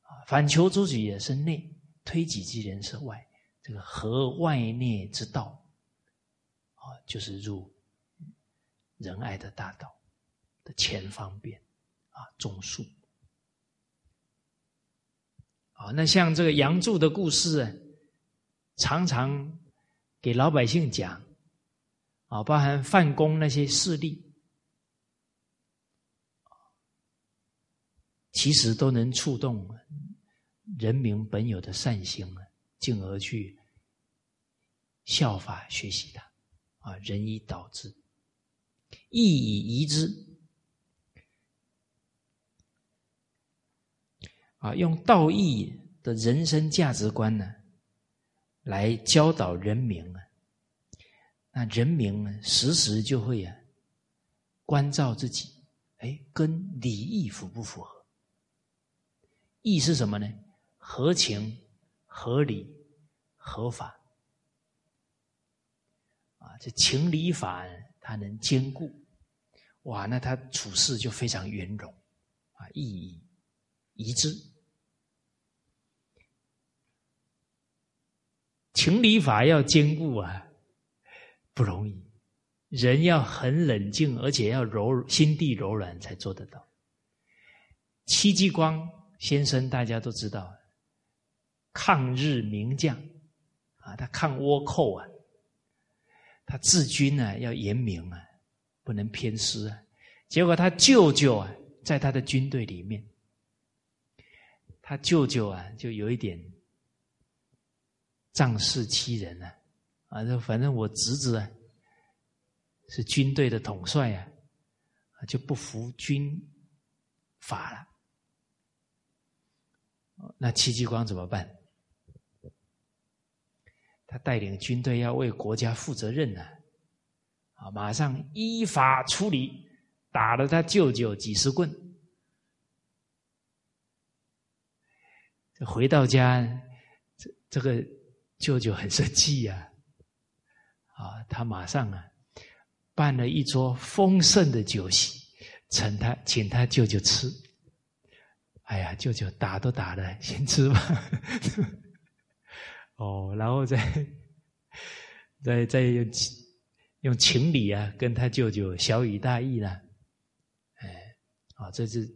啊！反求诸己也是内，推己及人是外。这个合外内之道，啊，就是入仁爱的大道的前方便啊，种树啊。那像这个杨柱的故事，常常给老百姓讲啊，包含范公那些事例，其实都能触动人民本有的善心啊。进而去效法学习他，啊，仁以导之，义以移之，啊，用道义的人生价值观呢，来教导人民啊，那人民呢，时时就会啊，关照自己，哎，跟礼义符不符合？义是什么呢？合情。合理、合法啊，这情理法它能兼顾，哇，那他处事就非常圆融啊，意义一致。情理法要兼顾啊，不容易，人要很冷静，而且要柔心地柔软才做得到。戚继光先生大家都知道。抗日名将啊，他抗倭寇啊，他治军呢要严明啊，不能偏私啊。结果他舅舅啊，在他的军队里面，他舅舅啊就有一点仗势欺人啊，啊，就反正我侄子啊是军队的统帅啊，就不服军法了。那戚继光怎么办？他带领军队要为国家负责任呢，啊，马上依法处理，打了他舅舅几十棍。回到家，这这个舅舅很生气呀，啊，他马上啊，办了一桌丰盛的酒席，请他请他舅舅吃。哎呀，舅舅打都打了，先吃吧。哦，然后再再再用用情理啊，跟他舅舅小以大义了，哎，啊，这是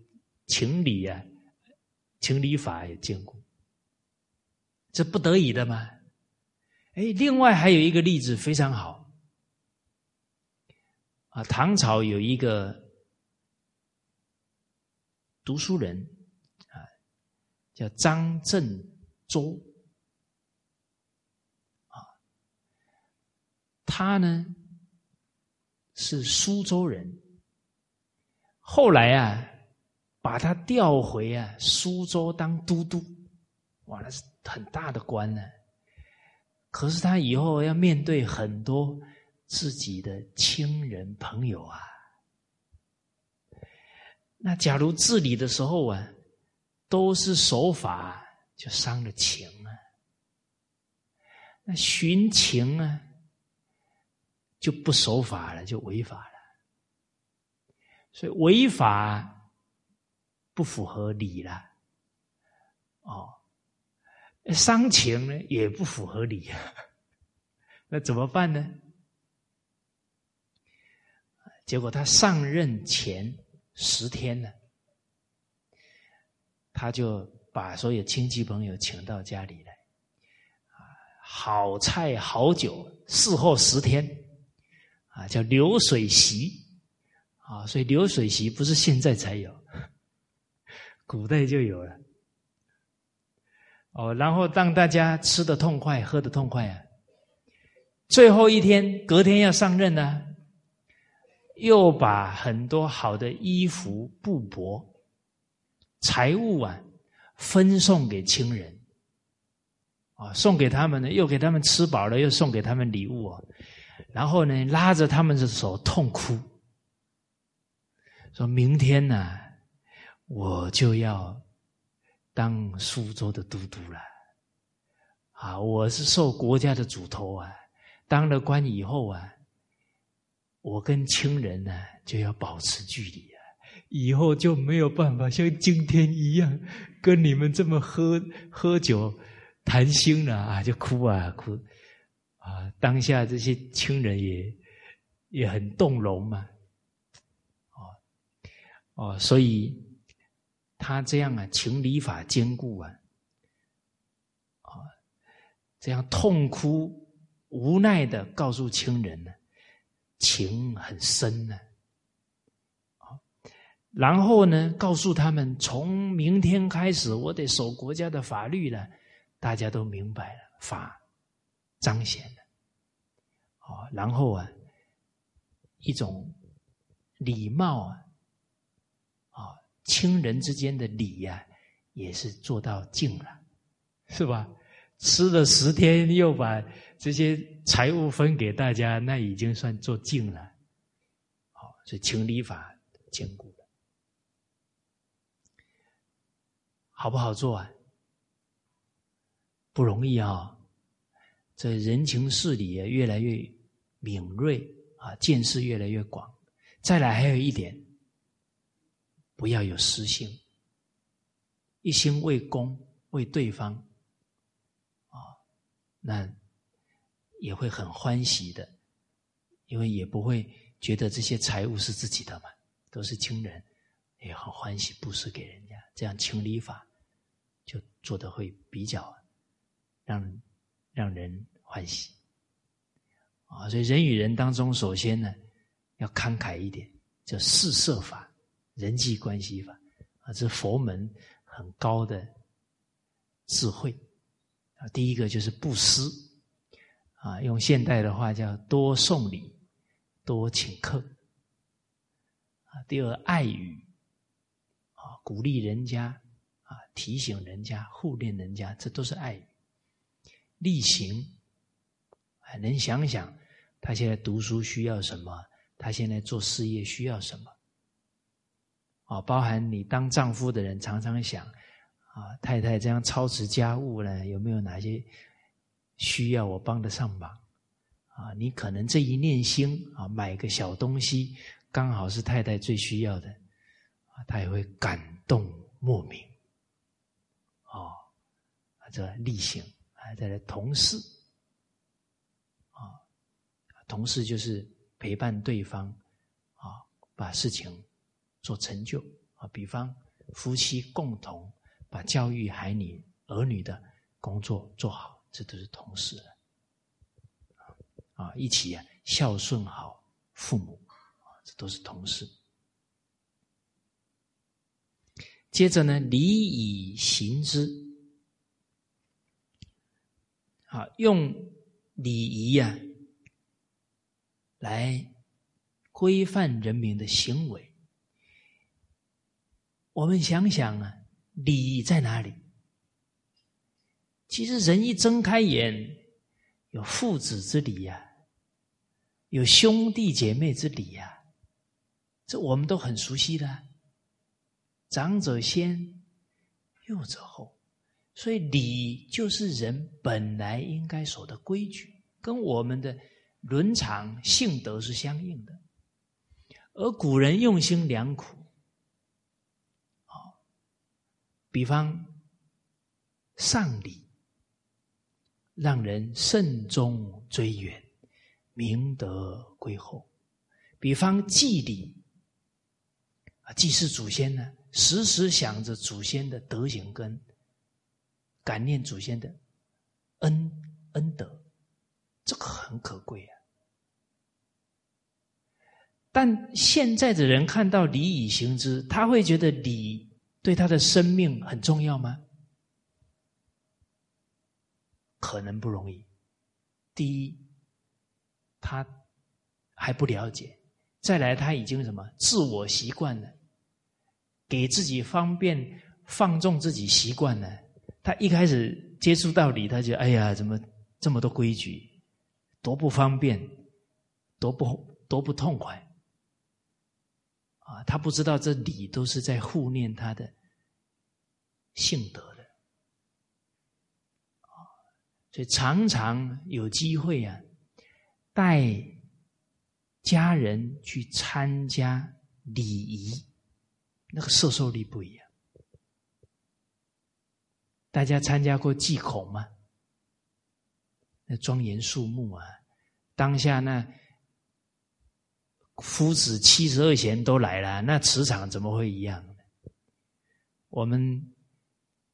情理啊，情理法也兼顾，这不得已的嘛。哎，另外还有一个例子非常好，啊，唐朝有一个读书人啊，叫张振周。啊他呢是苏州人，后来啊把他调回啊苏州当都督，哇，那是很大的官呢。可是他以后要面对很多自己的亲人朋友啊。那假如治理的时候啊，都是守法，就伤了情啊。那寻情啊。就不守法了，就违法了。所以违法不符合理了，哦，伤情呢也不符合理啊。那怎么办呢？结果他上任前十天呢，他就把所有亲戚朋友请到家里来，啊，好菜好酒伺候十天。啊，叫流水席，啊，所以流水席不是现在才有，古代就有了。哦，然后让大家吃的痛快，喝的痛快啊。最后一天，隔天要上任呢，又把很多好的衣服、布帛、财物啊，分送给亲人，啊，送给他们呢，又给他们吃饱了，又送给他们礼物啊。然后呢，拉着他们的手痛哭，说明天呢，我就要当苏州的都督了。啊，我是受国家的嘱托啊，当了官以后啊，我跟亲人呢就要保持距离啊，以后就没有办法像今天一样跟你们这么喝喝酒谈心了啊，就哭啊哭。啊，当下这些亲人也也很动容嘛，哦哦，所以他这样啊，情理法兼顾啊，啊，这样痛哭无奈的告诉亲人呢，情很深呢，啊，然后呢，告诉他们从明天开始，我得守国家的法律了，大家都明白了法。彰显了，哦，然后啊，一种礼貌，啊，亲人之间的礼呀，也是做到尽了，是吧？吃了十天，又把这些财物分给大家，那已经算做尽了，好，这情理法兼顾的，好不好做啊？不容易啊。这人情事理也越来越敏锐啊，见识越来越广。再来还有一点，不要有私心，一心为公为对方啊，那也会很欢喜的，因为也不会觉得这些财物是自己的嘛，都是亲人，也很欢喜布施给人家，这样情理法就做的会比较让。让人欢喜啊！所以人与人当中，首先呢要慷慨一点，叫四摄法、人际关系法啊，这佛门很高的智慧啊。第一个就是布施啊，用现代的话叫多送礼、多请客啊。第二爱语啊，鼓励人家啊，提醒人家、护念人家，这都是爱语。力行啊能想想他现在读书需要什么，他现在做事业需要什么。啊，包含你当丈夫的人常常想，啊，太太这样操持家务呢，有没有哪些需要我帮得上忙？啊，你可能这一念心啊，买个小东西，刚好是太太最需要的，啊，他也会感动莫名。哦，这例行啊，再来同事，啊，同事就是陪伴对方，啊，把事情。做成就啊，比方夫妻共同把教育孩女儿女的工作做好，这都是同事啊，一起啊孝顺好父母啊，这都是同事。接着呢，礼以行之啊，用礼仪呀来规范人民的行为。我们想想啊，礼在哪里？其实人一睁开眼，有父子之礼呀，有兄弟姐妹之礼呀，这我们都很熟悉的。长者先，幼者后，所以礼就是人本来应该守的规矩，跟我们的伦常性德是相应的。而古人用心良苦。比方上礼，让人慎终追远，明德归厚；比方祭礼，啊，祭祀祖先呢，时时想着祖先的德行跟感念祖先的恩恩德，这个很可贵啊。但现在的人看到礼以行之，他会觉得礼。对他的生命很重要吗？可能不容易。第一，他还不了解；再来，他已经什么自我习惯了，给自己方便放纵自己习惯了。他一开始接触到你，他就哎呀，怎么这么多规矩，多不方便，多不多不痛快。啊，他不知道这礼都是在护念他的性德的啊，所以常常有机会啊，带家人去参加礼仪，那个受受力不一样。大家参加过祭孔吗？那庄严肃穆啊，当下那。夫子七十二贤都来了，那磁场怎么会一样呢？我们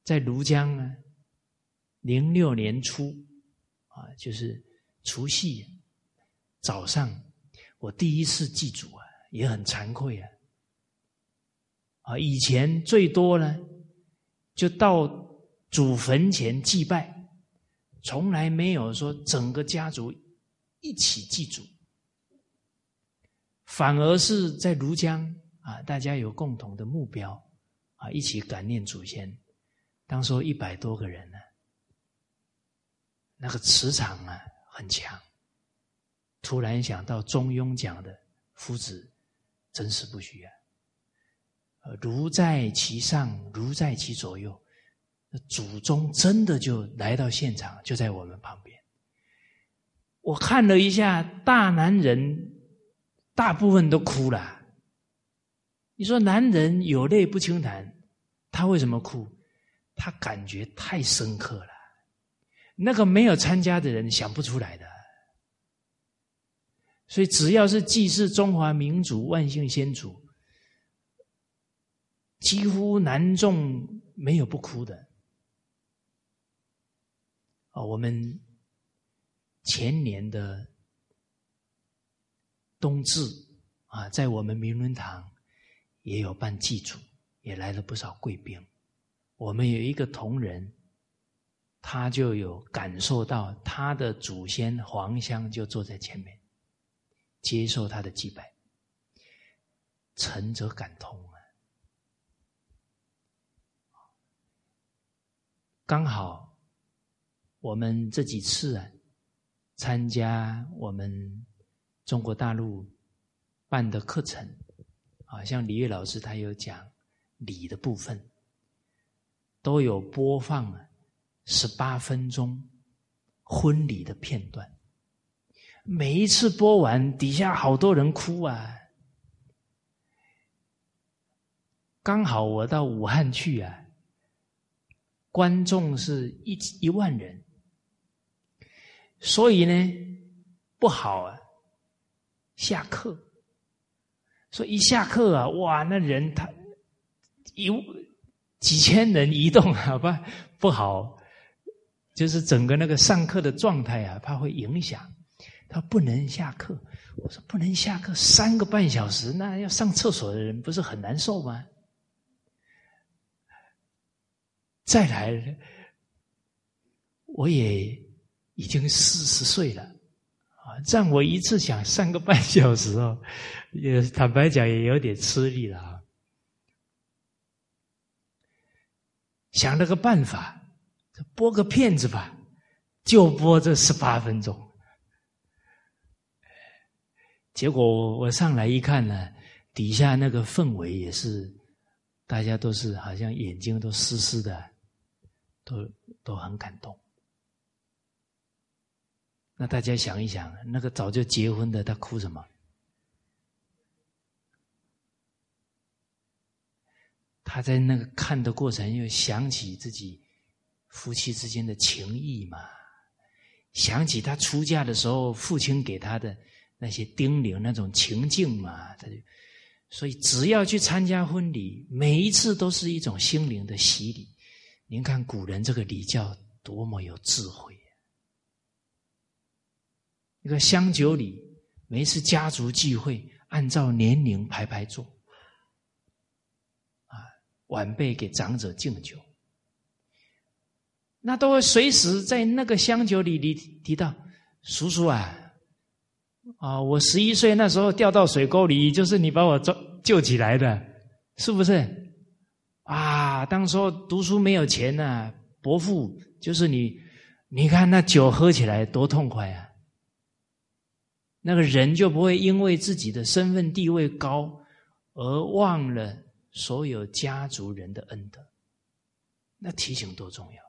在庐江啊，零六年初啊，就是除夕早上，我第一次祭祖啊，也很惭愧啊。啊，以前最多呢，就到祖坟前祭拜，从来没有说整个家族一起祭祖。反而是在庐江啊，大家有共同的目标啊，一起感念祖先。当说一百多个人呢，那个磁场啊很强。突然想到中庸讲的“夫子真实不虚啊”，如在其上，如在其左右。那祖宗真的就来到现场，就在我们旁边。我看了一下，大男人。大部分都哭了。你说男人有泪不轻弹，他为什么哭？他感觉太深刻了。那个没有参加的人想不出来的。所以只要是祭祀中华民族万姓先祖，几乎男众没有不哭的。啊，我们前年的。冬至啊，在我们明伦堂也有办祭祖，也来了不少贵宾。我们有一个同仁，他就有感受到他的祖先黄香就坐在前面，接受他的祭拜，诚则感通啊。刚好我们这几次啊，参加我们中国大陆办的课程，啊，像李月老师他有讲礼的部分，都有播放十八分钟婚礼的片段。每一次播完，底下好多人哭啊！刚好我到武汉去啊，观众是一一万人。所以呢，不好啊！下课，说一下课啊，哇，那人他有几千人移动，好吧，不好，就是整个那个上课的状态啊，怕会影响。他不能下课，我说不能下课，三个半小时，那要上厕所的人不是很难受吗？再来，我也。已经四十岁了，啊，让我一次想三个半小时哦，也坦白讲也有点吃力了啊。想了个办法，播个片子吧，就播这十八分钟。结果我上来一看呢，底下那个氛围也是，大家都是好像眼睛都湿湿的，都都很感动。那大家想一想，那个早就结婚的，他哭什么？他在那个看的过程，又想起自己夫妻之间的情谊嘛，想起他出嫁的时候，父亲给他的那些叮咛，那种情境嘛，他就所以只要去参加婚礼，每一次都是一种心灵的洗礼。您看古人这个礼教多么有智慧。一个香酒里，每次家族聚会，按照年龄排排坐，啊，晚辈给长者敬酒，那都会随时在那个香酒里里提到叔叔啊，啊，我十一岁那时候掉到水沟里，就是你把我救救起来的，是不是？啊，当时候读书没有钱呐，伯父就是你，你看那酒喝起来多痛快啊！那个人就不会因为自己的身份地位高而忘了所有家族人的恩德。那提醒多重要！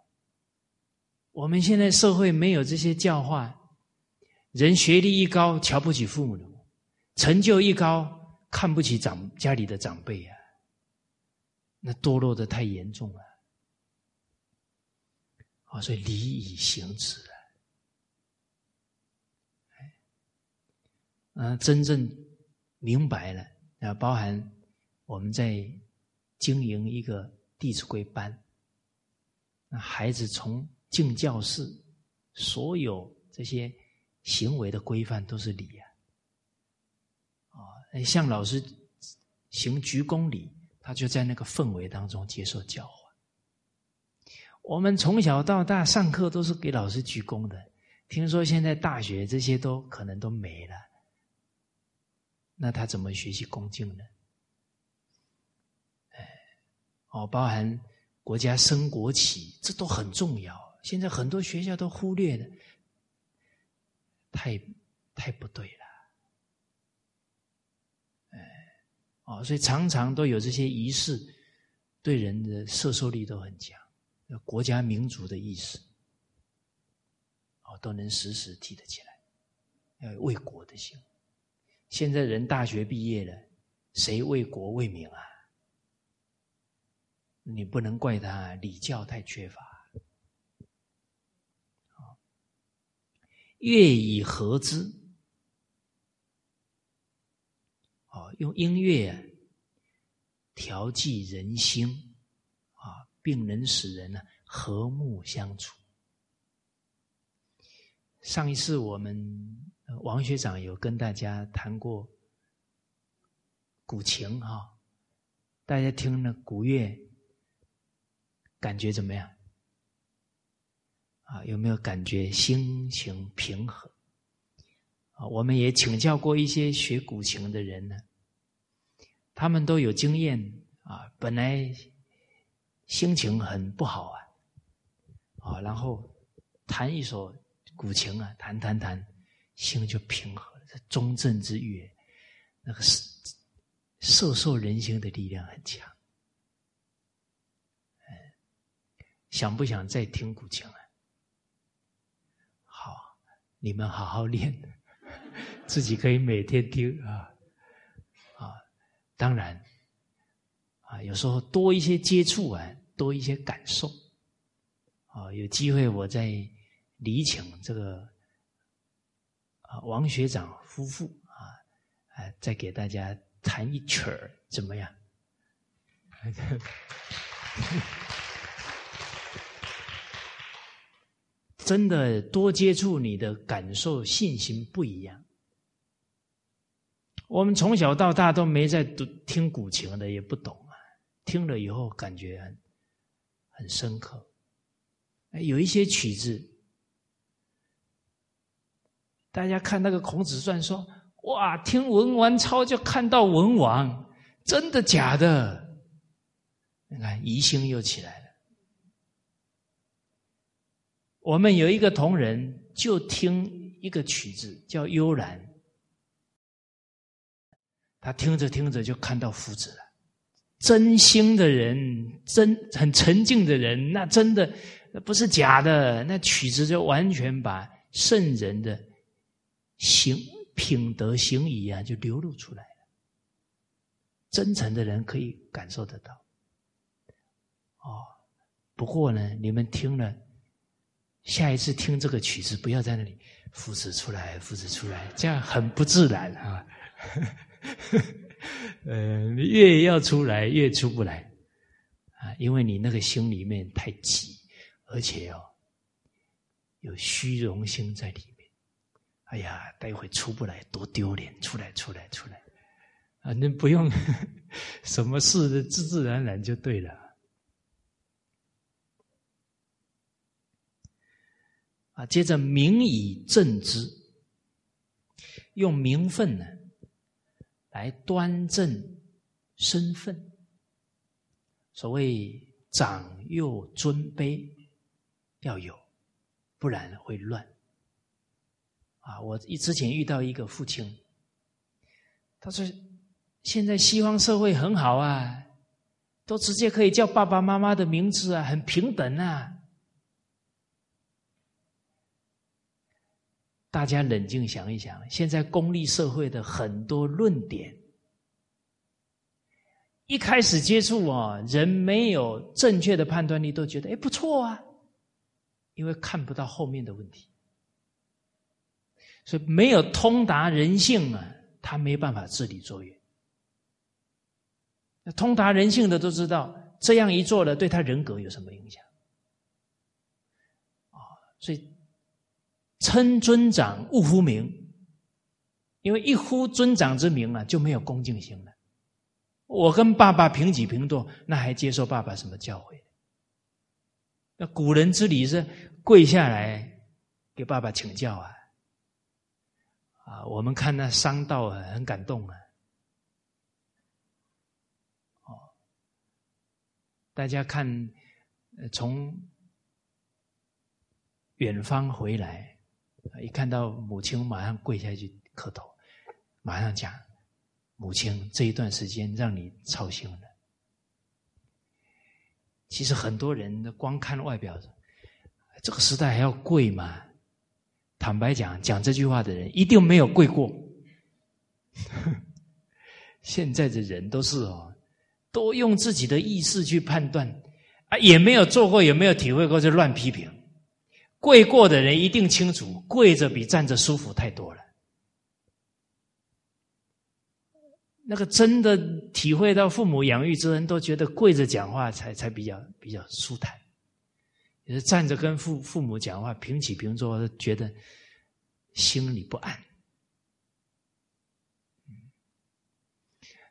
我们现在社会没有这些教化，人学历一高瞧不起父母，成就一高看不起长家里的长辈啊，那堕落的太严重了。啊，所以礼以行之。啊，真正明白了啊，包含我们在经营一个《弟子规》班，那孩子从进教室，所有这些行为的规范都是礼啊。啊，向老师行鞠躬礼，他就在那个氛围当中接受教化。我们从小到大上课都是给老师鞠躬的，听说现在大学这些都可能都没了。那他怎么学习恭敬呢？哎，哦，包含国家升国旗，这都很重要。现在很多学校都忽略了，太太不对了。哎，哦，所以常常都有这些仪式，对人的摄受力都很强，国家民族的意识，哦，都能时时提得起来，要有为国的心。现在人大学毕业了，谁为国为民啊？你不能怪他礼教太缺乏。乐以和之，哦，用音乐调剂人心啊，并能使人呢和睦相处。上一次我们。王学长有跟大家谈过古琴哈，大家听了古乐，感觉怎么样？啊，有没有感觉心情平和？啊，我们也请教过一些学古琴的人呢，他们都有经验啊，本来心情很不好啊，啊，然后弹一首。古琴啊，弹弹弹，心就平和了。这中正之乐，那个是受受人心的力量很强。想不想再听古琴啊？好，你们好好练，自己可以每天听啊啊！当然啊，有时候多一些接触啊，多一些感受啊，有机会我再礼请这个啊王学长夫妇啊，哎，再给大家弹一曲儿，怎么样？真的多接触，你的感受信心不一样。我们从小到大都没在读听古琴的，也不懂啊。听了以后感觉很很深刻。有一些曲子，大家看那个《孔子传》说：“哇，听文王操就看到文王，真的假的？”你看疑心又起来了。我们有一个同仁，就听一个曲子叫《悠然》，他听着听着就看到夫子了。真心的人，真很沉静的人，那真的不是假的。那曲子就完全把圣人的行品德行仪啊，就流露出来了。真诚的人可以感受得到。哦，不过呢，你们听了。下一次听这个曲子，不要在那里复制出来，复制出来，这样很不自然啊。呃，越要出来越出不来啊，因为你那个心里面太急，而且哦有虚荣心在里面。哎呀，待会出不来多丢脸！出来，出来，出来啊！那不用 什么事，自自然然就对了。啊，接着名以正之，用名分呢来端正身份。所谓长幼尊卑要有，不然会乱。啊，我一之前遇到一个父亲，他说：“现在西方社会很好啊，都直接可以叫爸爸妈妈的名字啊，很平等啊。”大家冷静想一想，现在功利社会的很多论点，一开始接触啊，人没有正确的判断力，都觉得哎不错啊，因为看不到后面的问题，所以没有通达人性啊，他没办法治理作业。通达人性的都知道，这样一做了，对他人格有什么影响？啊，所以。称尊长勿呼名，因为一呼尊长之名啊，就没有恭敬心了。我跟爸爸平起平坐，那还接受爸爸什么教诲？那古人之礼是跪下来给爸爸请教啊！啊，我们看那商道，很感动啊。哦，大家看，从远方回来。一看到母亲，马上跪下去磕头，马上讲：“母亲，这一段时间让你操心了。”其实很多人光看外表，这个时代还要跪吗？坦白讲，讲这句话的人一定没有跪过。现在的人都是哦，都用自己的意识去判断啊，也没有做过，也没有体会过，就乱批评。跪过的人一定清楚，跪着比站着舒服太多了。那个真的体会到父母养育之恩，都觉得跪着讲话才才比较比较舒坦。站着跟父父母讲话，平起平坐，觉得心里不安。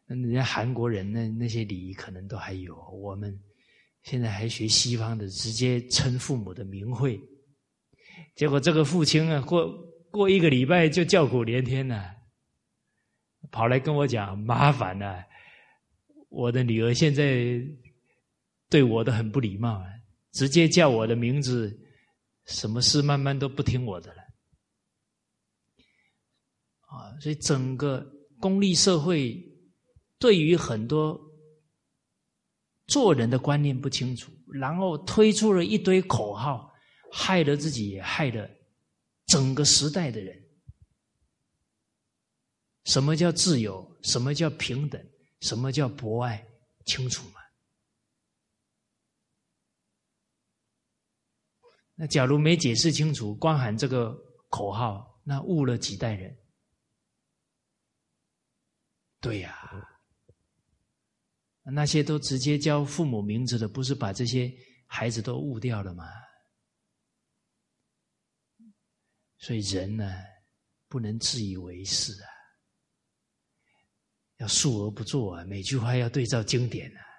那人家韩国人那那些礼仪可能都还有，我们现在还学西方的，直接称父母的名讳。结果这个父亲啊，过过一个礼拜就叫苦连天了，跑来跟我讲麻烦了，我的女儿现在对我的很不礼貌，啊直接叫我的名字什么事慢慢都不听我的了。啊所以整个功利社会对于很多做人的观念不清楚然后推出了一堆口号害了自己也害了整个时代的人。什么叫自由？什么叫平等？什么叫博爱？清楚吗？那假如没解释清楚，光喊这个口号，那误了几代人。对呀，那些都直接叫父母名字的，不是把这些孩子都误掉了吗？所以人呢，不能自以为是啊，要述而不作啊，每句话要对照经典啊。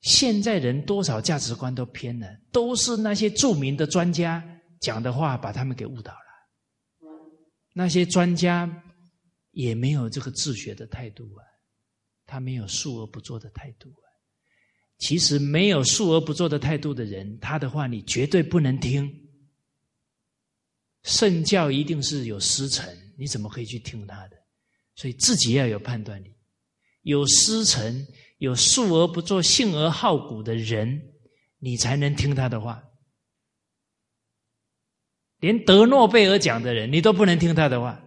现在人多少价值观都偏了，都是那些著名的专家讲的话把他们给误导了。那些专家也没有这个自学的态度啊，他没有述而不作的态度啊。其实没有述而不作的态度的人，他的话你绝对不能听。圣教一定是有师承，你怎么可以去听他的？所以自己要有判断力，有师承。有述而不作、信而好古的人，你才能听他的话。连得诺贝尔奖的人，你都不能听他的话。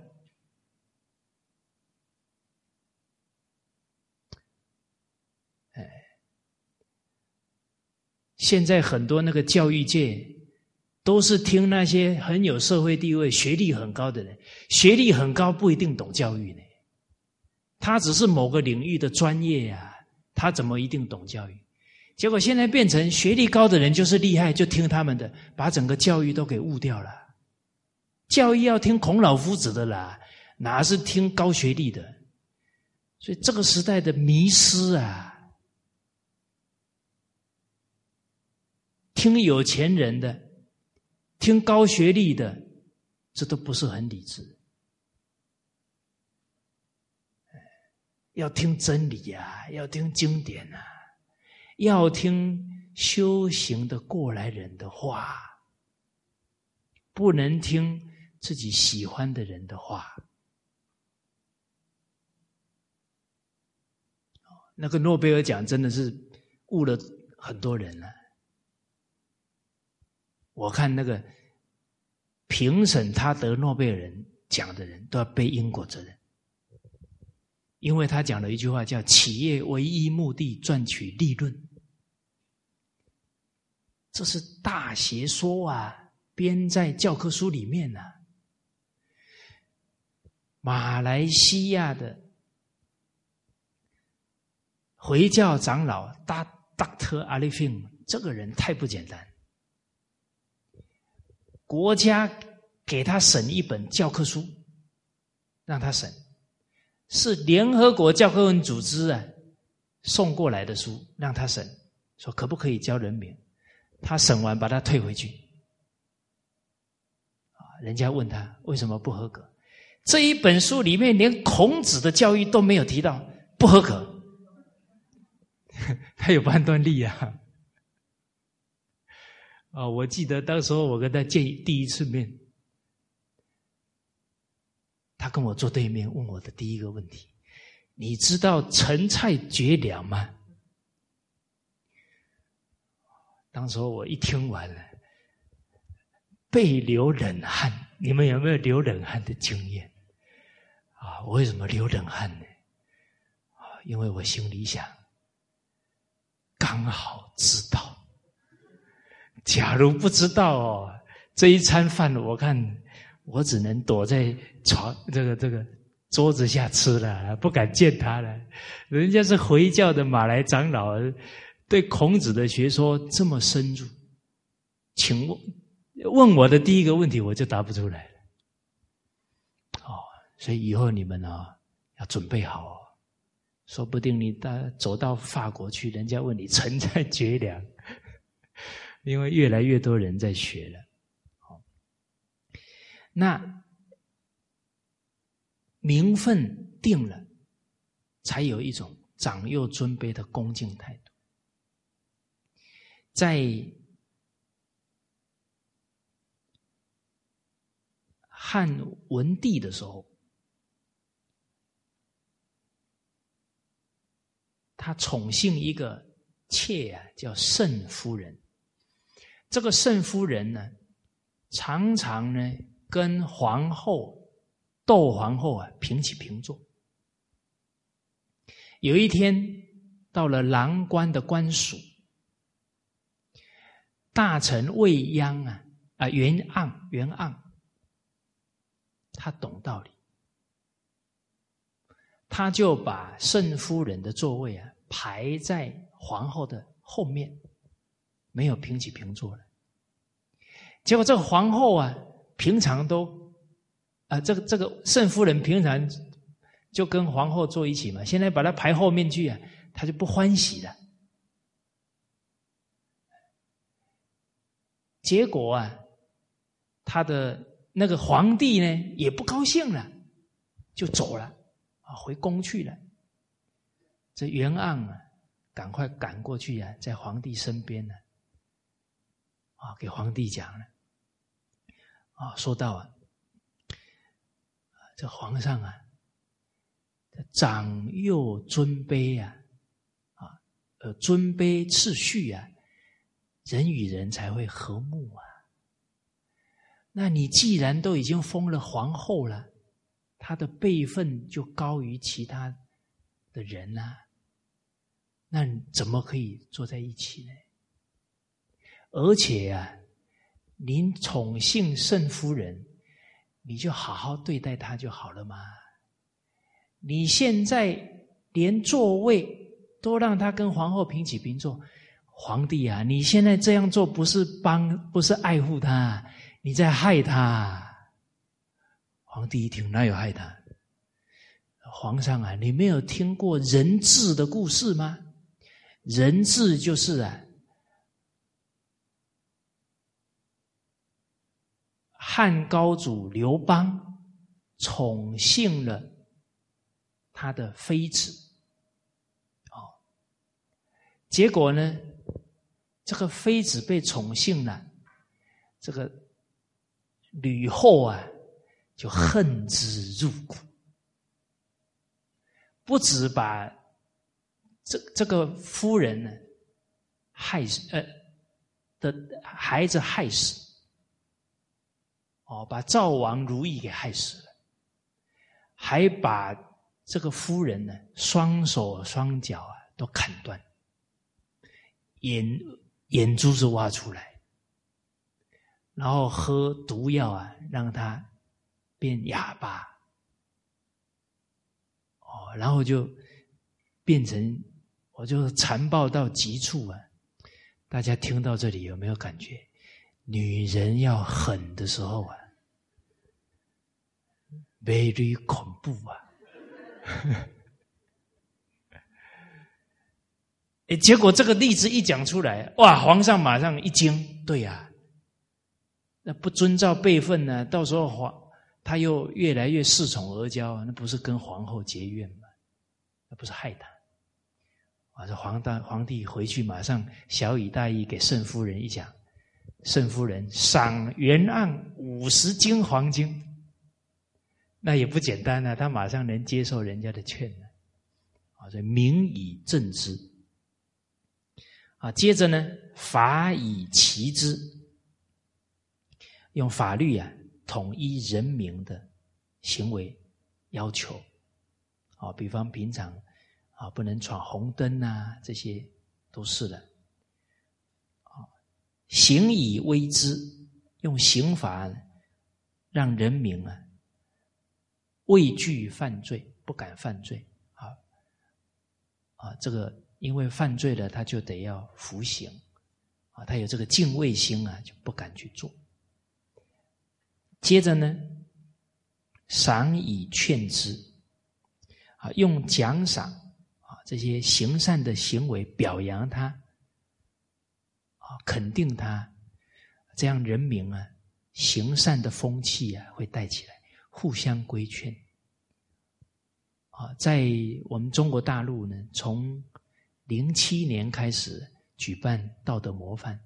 哎，现在很多那个教育界都是听那些很有社会地位、学历很高的人。学历很高不一定懂教育呢，他只是某个领域的专业呀。他怎么一定懂教育？结果现在变成学历高的人就是厉害，就听他们的，把整个教育都给误掉了。教育要听孔老夫子的啦，哪是听高学历的？所以这个时代的迷失啊，听有钱人的，听高学历的，这都不是很理智。要听真理呀，要听经典呐，要听修行的过来人的话，不能听自己喜欢的人的话。那个诺贝尔奖真的是误了很多人了。我看那个评审他得诺贝尔奖的人都要背因果责任。因为他讲了一句话，叫“企业唯一目的赚取利润”，这是大邪说啊，编在教科书里面呢。马来西亚的回教长老大 Doctor 这个人太不简单，国家给他审一本教科书，让他审。是联合国教科文组织啊送过来的书，让他审，说可不可以教人民？他审完把他退回去。啊，人家问他为什么不合格？这一本书里面连孔子的教育都没有提到，不合格。他有判断力啊！啊，我记得当时候我跟他见第一次面。他跟我坐对面，问我的第一个问题：“你知道陈蔡绝粮吗？”当时我一听完了，背流冷汗。你们有没有流冷汗的经验？啊，我为什么流冷汗呢？啊，因为我心里想，刚好知道。假如不知道哦，这一餐饭我看。我只能躲在床这个这个桌子下吃了，不敢见他了。人家是回教的马来长老，对孔子的学说这么深入，请问问我的第一个问题，我就答不出来了。哦，所以以后你们啊要准备好，哦，说不定你到走到法国去，人家问你存在绝粮，因为越来越多人在学了。那名分定了，才有一种长幼尊卑的恭敬态度。在汉文帝的时候，他宠幸一个妾啊，叫慎夫人。这个慎夫人呢，常常呢跟皇后。窦皇后啊平起平坐。有一天到了郎官的官署，大臣未央啊啊袁盎袁盎，他懂道理。他就把圣夫人的座位啊排在皇后的后面，没有平起平坐了。结果这个皇后啊，平常都啊，这个这个圣夫人平常就跟皇后坐一起嘛，现在把她排后面去啊，她就不欢喜了。结果啊，他的那个皇帝呢也不高兴了，就走了啊。回宫去了，这袁盎啊，赶快赶过去呀，在皇帝身边呢，啊，给皇帝讲了，啊，说到啊，这皇上啊，长幼尊卑啊，啊，呃，尊卑次序啊，人与人才会和睦啊。那你既然都已经封了皇后了。她的辈分就高于其他的人呐，那怎么可以坐在一起呢？而且啊，您宠幸圣夫人，你就好好对待他就好了嘛。你现在连座位都让他跟皇后平起平坐，皇帝啊，你现在这样做不是帮，不是爱护他，你在害他。皇帝一听，哪有害他？皇上啊，你没有听过人质的故事吗？人质就是啊，汉高祖刘邦宠幸了他的妃子，哦，结果呢，这个妃子被宠幸了，这个吕后啊。就恨之入骨，不止把这这个夫人呢害死，呃的孩子害死，哦，把赵王如意给害死了，还把这个夫人呢双手双脚啊都砍断，眼眼珠子挖出来，然后喝毒药啊，让他。变哑巴，哦，然后就变成，我就残暴到极处啊！大家听到这里有没有感觉？女人要狠的时候啊，very 恐怖啊！哎，结果这个例子一讲出来，哇，皇上马上一惊，对呀，那不遵照辈分呢，到时候皇。他又越来越恃宠而骄，那不是跟皇后结怨吗？那不是害他？我说皇大皇帝回去马上小以大义给圣夫人一讲，圣夫人赏原案五十斤黄金，那也不简单啊！他马上能接受人家的劝呢，啊，这明以正之，啊，接着呢，法以齐之，用法律啊。统一人民的行为要求，啊，比方平常啊不能闯红灯啊，这些都是的。啊，刑以威之，用刑法让人民啊畏惧犯罪，不敢犯罪。啊啊，这个因为犯罪了，他就得要服刑，啊，他有这个敬畏心啊，就不敢去做。接着呢，赏以劝之，啊，用奖赏啊这些行善的行为表扬他，啊，肯定他，这样人民啊行善的风气啊会带起来，互相规劝。啊，在我们中国大陆呢，从零七年开始举办道德模范，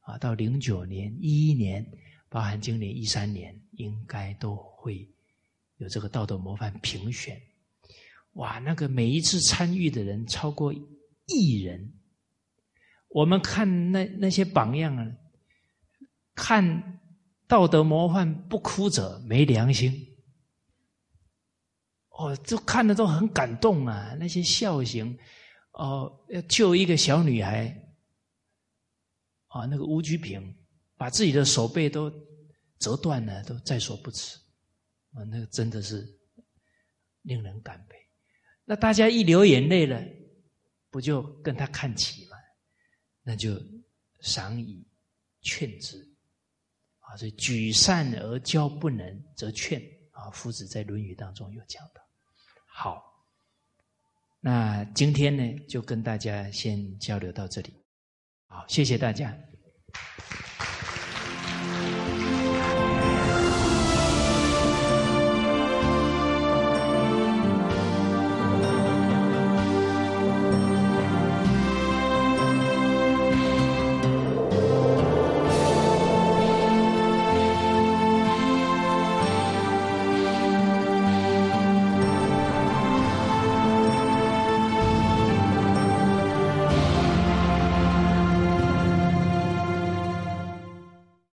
啊，到零九年、一一年。包含今年一三年，应该都会有这个道德模范评选。哇，那个每一次参与的人超过亿人。我们看那那些榜样啊，看道德模范不哭者没良心。哦，就看的都很感动啊！那些孝行，哦，要救一个小女孩，啊，那个吴菊萍把自己的手背都折断了，都在所不辞。啊，那个真的是令人感佩。那大家一流眼泪了，不就跟他看齐吗？那就赏以劝之。所以举善而教不能，则劝。啊，夫子在《论语》当中有讲到。好，那今天呢，就跟大家先交流到这里。好，谢谢大家。